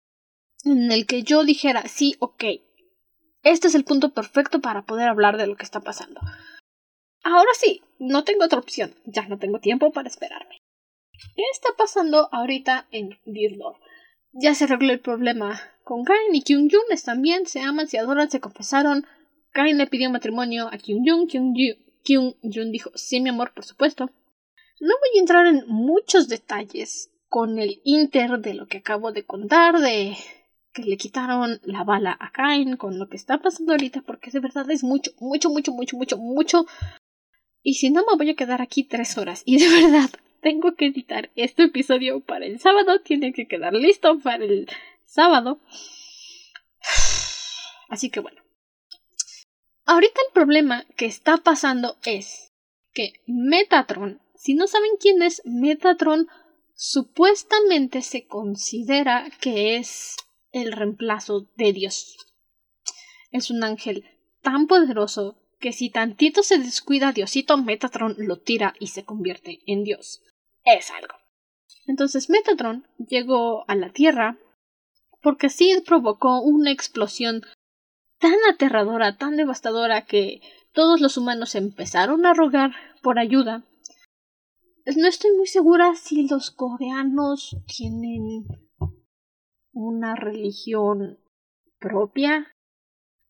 en el que yo dijera, sí, ok, este es el punto perfecto para poder hablar de lo que está pasando. Ahora sí, no tengo otra opción, ya no tengo tiempo para esperarme. ¿Qué está pasando ahorita en Dirdor? Ya se arregló el problema con Kain y Kyung Jun están bien, se aman, se adoran, se confesaron. Kain le pidió matrimonio a Kyung Jun, Kyung, Kyung Jun dijo sí mi amor, por supuesto. No voy a entrar en muchos detalles con el inter de lo que acabo de contar, de que le quitaron la bala a Kain, con lo que está pasando ahorita, porque de verdad es mucho, mucho, mucho, mucho, mucho, mucho. Y si no, me voy a quedar aquí tres horas. Y de verdad, tengo que editar este episodio para el sábado. Tiene que quedar listo para el sábado. Así que bueno. Ahorita el problema que está pasando es que Metatron, si no saben quién es Metatron, supuestamente se considera que es el reemplazo de Dios. Es un ángel tan poderoso que si tantito se descuida Diosito, Metatron lo tira y se convierte en Dios. Es algo. Entonces Metatron llegó a la Tierra porque Sid provocó una explosión tan aterradora, tan devastadora que todos los humanos empezaron a rogar por ayuda. No estoy muy segura si los coreanos tienen una religión propia.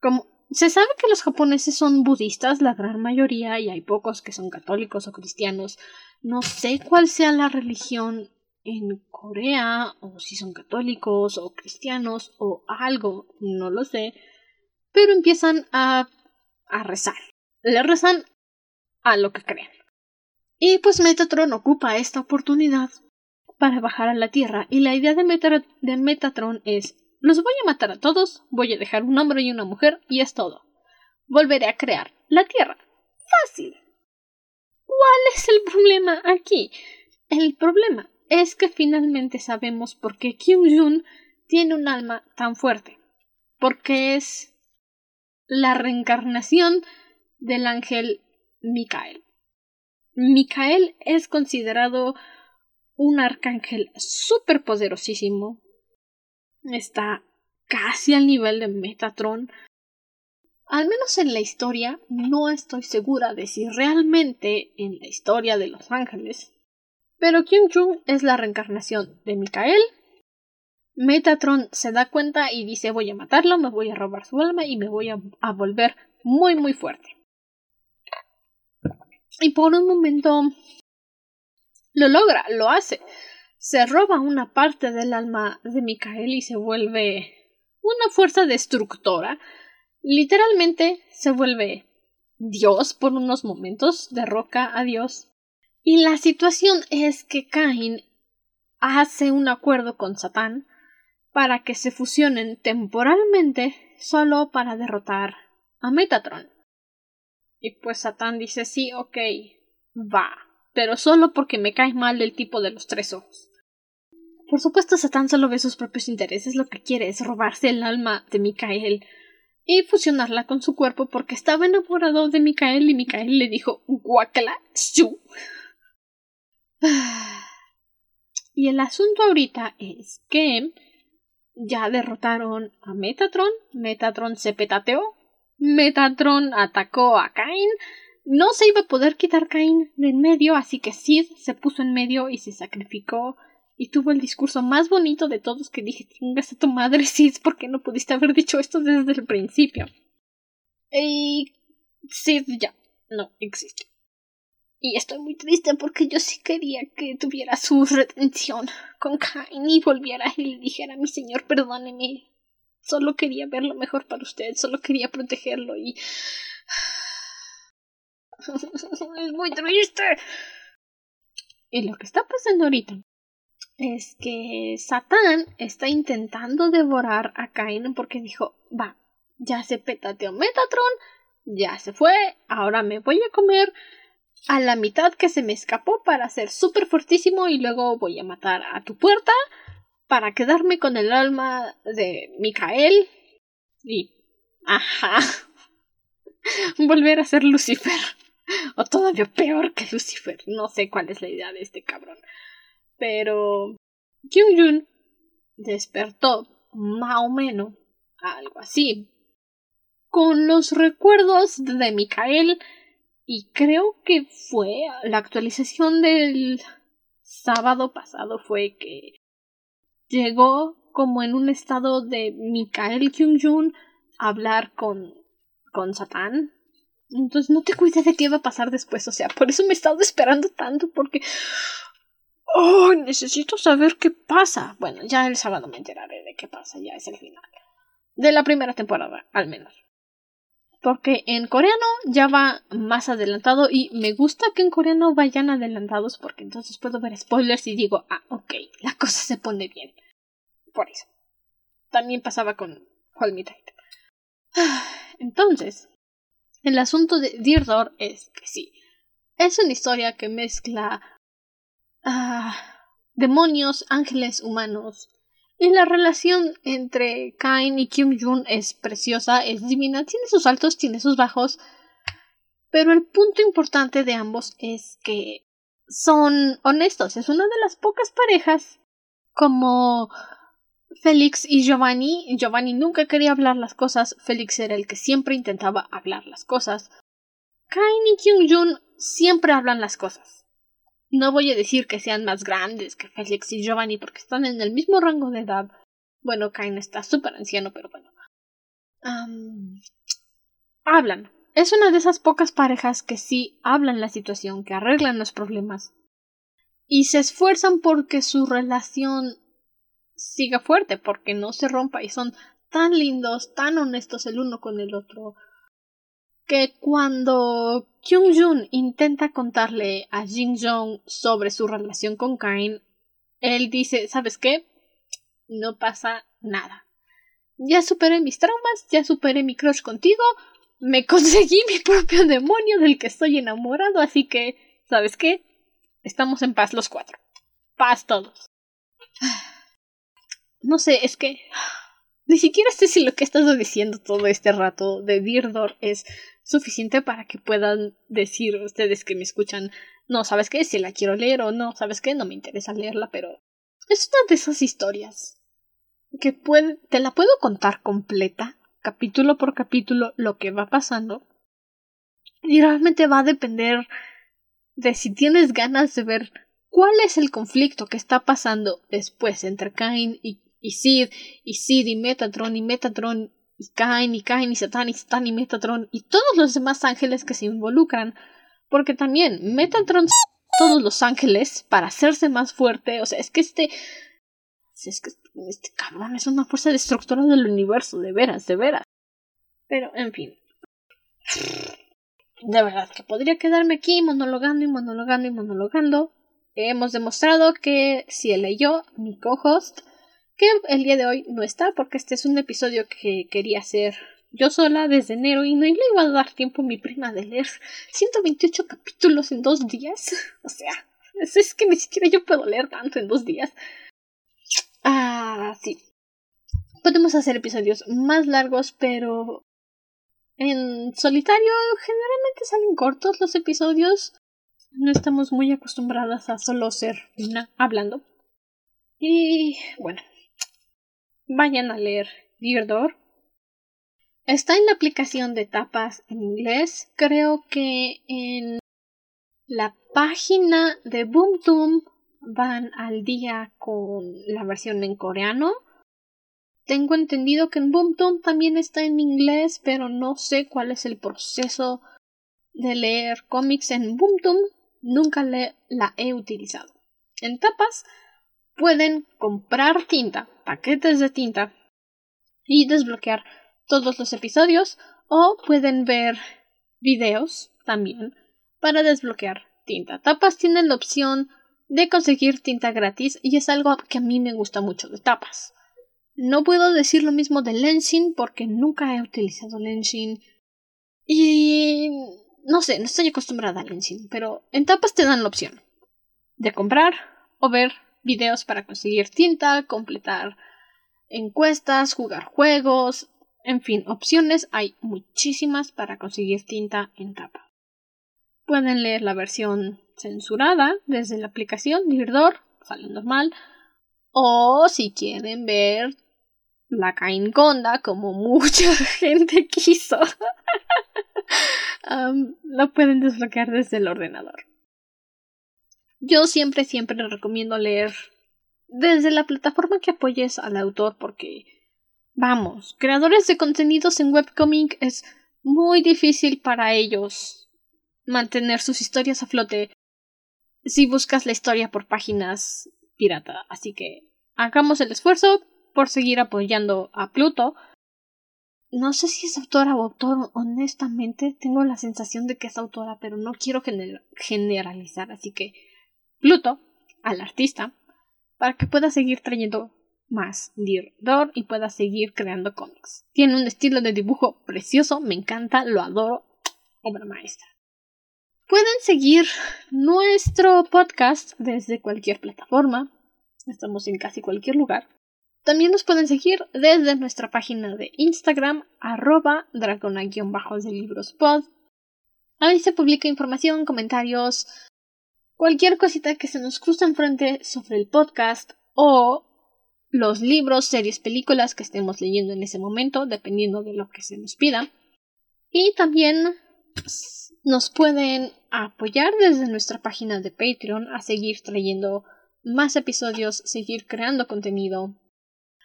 Como se sabe que los japoneses son budistas, la gran mayoría, y hay pocos que son católicos o cristianos. No sé cuál sea la religión en Corea, o si son católicos o cristianos o algo, no lo sé. Pero empiezan a, rezar. Le rezan a lo que creen. Y pues Metatron ocupa esta oportunidad para bajar a la Tierra y la idea de, de Metatron es los voy a matar a todos, voy a dejar un hombre y una mujer y es todo. Volveré a crear la Tierra. Fácil. ¿Cuál es el problema aquí? El problema es que finalmente sabemos por qué Kyung Jun tiene un alma tan fuerte. Porque es la reencarnación del ángel Mikael. Mikael es considerado un arcángel súper poderosísimo. Está casi al nivel de Metatron. Al menos en la historia, no estoy segura de si realmente en la historia de los ángeles. Pero Kyung Jung es la reencarnación de Mikael. Metatron se da cuenta y dice voy a matarlo, me voy a robar su alma y me voy a, a volver muy muy fuerte. Y por un momento lo logra, lo hace. Se roba una parte del alma de Mikael y se vuelve una fuerza destructora. Literalmente se vuelve Dios por unos momentos, derroca a Dios. Y la situación es que Cain hace un acuerdo con Satán para que se fusionen temporalmente solo para derrotar a Metatron. Y pues Satán dice sí, ok, va pero solo porque me cae mal el tipo de los tres ojos. Por supuesto, Satán solo ve sus propios intereses, lo que quiere es robarse el alma de Micael y fusionarla con su cuerpo porque estaba enamorado de Micael y Micael le dijo guacala su. Y el asunto ahorita es que ya derrotaron a Metatron, Metatron se petateó, Metatron atacó a Cain, no se iba a poder quitar Caín de en medio, así que Sid se puso en medio y se sacrificó y tuvo el discurso más bonito de todos que dije, tengas a tu madre Sid, ¿por qué no pudiste haber dicho esto desde el principio? Y Sid ya no existe. Y estoy muy triste porque yo sí quería que tuviera su retención con Cain y volviera y le dijera, mi señor, perdóneme. Solo quería ver lo mejor para usted, solo quería protegerlo y es muy triste. Y lo que está pasando ahorita es que Satán está intentando devorar a Cain porque dijo, va, ya se petateó Metatron, ya se fue, ahora me voy a comer a la mitad que se me escapó para ser súper fortísimo y luego voy a matar a tu puerta para quedarme con el alma de Micael y... Ajá. Volver a ser Lucifer. o todavía peor que Lucifer. No sé cuál es la idea de este cabrón. Pero Kyung Jun despertó más o menos algo así. Con los recuerdos de Mikael y creo que fue la actualización del sábado pasado fue que llegó como en un estado de Mikael Kyung Jun a hablar con con Satán entonces no te cuides de qué va a pasar después. O sea, por eso me he estado esperando tanto, porque. ¡Oh! Necesito saber qué pasa. Bueno, ya el sábado me enteraré de qué pasa, ya es el final. De la primera temporada, al menos. Porque en coreano ya va más adelantado y me gusta que en coreano vayan adelantados porque entonces puedo ver spoilers y digo, ah, ok, la cosa se pone bien. Por eso. También pasaba con Hold Entonces, el asunto de Dear es que sí, es una historia que mezcla ah, demonios, ángeles humanos. Y la relación entre Kain y Kyung Jun es preciosa, es divina, tiene sus altos, tiene sus bajos. Pero el punto importante de ambos es que son honestos. Es una de las pocas parejas como Félix y Giovanni. Giovanni nunca quería hablar las cosas. Félix era el que siempre intentaba hablar las cosas. Kain y Kyung Jun siempre hablan las cosas. No voy a decir que sean más grandes que Félix y Giovanni porque están en el mismo rango de edad. Bueno, Kain está súper anciano, pero bueno. hablan. Es una de esas pocas parejas que sí hablan la situación, que arreglan los problemas. Y se esfuerzan porque su relación siga fuerte, porque no se rompa y son tan lindos, tan honestos el uno con el otro, que cuando Kyung Jun intenta contarle a Jin Jong sobre su relación con Kain, él dice, ¿sabes qué? No pasa nada. Ya superé mis traumas, ya superé mi crush contigo, me conseguí mi propio demonio del que estoy enamorado, así que, ¿sabes qué? Estamos en paz los cuatro. Paz todos. No sé, es que ni siquiera sé si lo que he estado diciendo todo este rato de Dirdor es suficiente para que puedan decir ustedes que me escuchan, no, ¿sabes qué? Si la quiero leer o no, ¿sabes qué? No me interesa leerla, pero es una de esas historias que puede, te la puedo contar completa, capítulo por capítulo, lo que va pasando. Y realmente va a depender de si tienes ganas de ver cuál es el conflicto que está pasando después entre Cain y y Sid, y Sid, y Metatron, y Metatron, y Kain, y Kain, y Satan, y Satan, y Metatron, y todos los demás ángeles que se involucran. Porque también Metatron todos los ángeles para hacerse más fuerte. O sea, es que este. Es que este cabrón es una fuerza destructora del universo, de veras, de veras. Pero, en fin. De verdad que podría quedarme aquí monologando y monologando y monologando. Hemos demostrado que si él leyó, mi co-host, que el día de hoy no está porque este es un episodio que quería hacer yo sola desde enero y no le iba a dar tiempo a mi prima de leer 128 capítulos en dos días. O sea, es, que ni siquiera yo puedo leer tanto en dos días. Ah, sí. Podemos hacer episodios más largos, pero en solitario generalmente salen cortos los episodios. No estamos muy acostumbradas a solo ser una hablando. Y bueno, vayan a leer Dear Está en la aplicación de tapas en inglés. Creo que en la página de BoomToon van al día con la versión en coreano. Tengo entendido que en BoomToon también está en inglés, pero no sé cuál es el proceso de leer cómics en BoomToon. Nunca la he utilizado. En tapas pueden comprar tinta, paquetes de tinta y desbloquear todos los episodios o pueden ver videos también para desbloquear tinta. Tapas tienen la opción de conseguir tinta gratis y es algo que a mí me gusta mucho de tapas. No puedo decir lo mismo de Lenshin porque nunca he utilizado Lenshin y no sé, no estoy acostumbrada a Lenshin, pero en tapas te dan la opción de comprar o ver videos para conseguir tinta, completar encuestas, jugar juegos, en fin, opciones hay muchísimas para conseguir tinta en tapa. Pueden leer la versión censurada desde la aplicación Dirdor, sale normal, o si quieren ver la Conda, como mucha gente quiso, lo pueden desbloquear desde el ordenador. Yo siempre, siempre recomiendo leer desde la plataforma que apoyes al autor porque, vamos, creadores de contenidos en webcomic es muy difícil para ellos mantener sus historias a flote si buscas la historia por páginas pirata. Así que hagamos el esfuerzo por seguir apoyando a Pluto. No sé si es autora o autor, honestamente tengo la sensación de que es autora, pero no quiero generalizar, así que Pluto, al artista, para que pueda seguir trayendo más Dirdor y pueda seguir creando cómics. Tiene un estilo de dibujo precioso, me encanta, lo adoro, obra maestra. Pueden seguir nuestro podcast desde cualquier plataforma, estamos en casi cualquier lugar. También nos pueden seguir desde nuestra página de Instagram, arroba dragona-de libros pod. Ahí se publica información, comentarios, cualquier cosita que se nos cruce enfrente sobre el podcast o los libros, series, películas que estemos leyendo en ese momento, dependiendo de lo que se nos pida. Y también nos pueden apoyar desde nuestra página de Patreon a seguir trayendo más episodios, seguir creando contenido.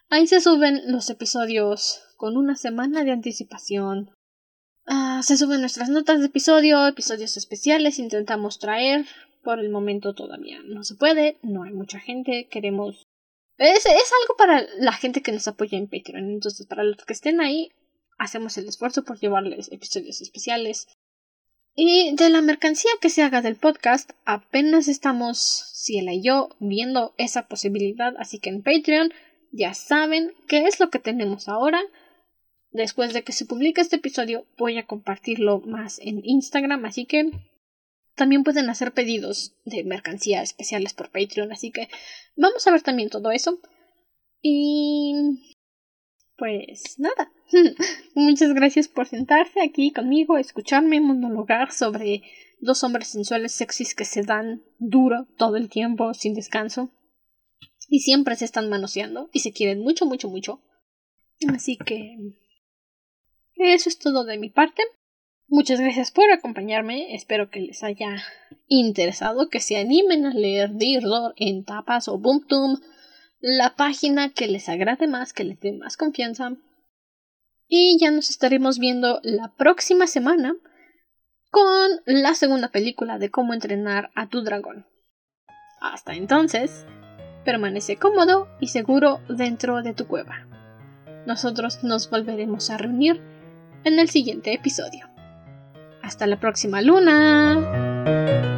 Ahí se suben los episodios con una semana de anticipación. Ah, se suben nuestras notas de episodio, episodios especiales, intentamos traer. Por el momento todavía no se puede, no hay mucha gente, queremos es, es algo para la gente que nos apoya en Patreon. Entonces, para los que estén ahí, hacemos el esfuerzo por llevarles episodios especiales. Y de la mercancía que se haga del podcast, apenas estamos, Ciela y yo, viendo esa posibilidad. Así que en Patreon ya saben qué es lo que tenemos ahora. Después de que se publique este episodio, voy a compartirlo más en Instagram. Así que también pueden hacer pedidos de mercancía especiales por Patreon, así que vamos a ver también todo eso. Y pues nada. Muchas gracias por sentarse aquí conmigo, escucharme monologar sobre dos hombres sensuales sexys que se dan duro todo el tiempo, sin descanso. Y siempre se están manoseando y se quieren mucho, mucho, mucho. Así que... Eso es todo de mi parte. Muchas gracias por acompañarme, espero que les haya interesado, que se animen a leer Dirdor en tapas o Boomtum, la página que les agrade más, que les dé más confianza. Y ya nos estaremos viendo la próxima semana con la segunda película de cómo entrenar a tu dragón. Hasta entonces, permanece cómodo y seguro dentro de tu cueva. Nosotros nos volveremos a reunir en el siguiente episodio. Hasta la próxima luna.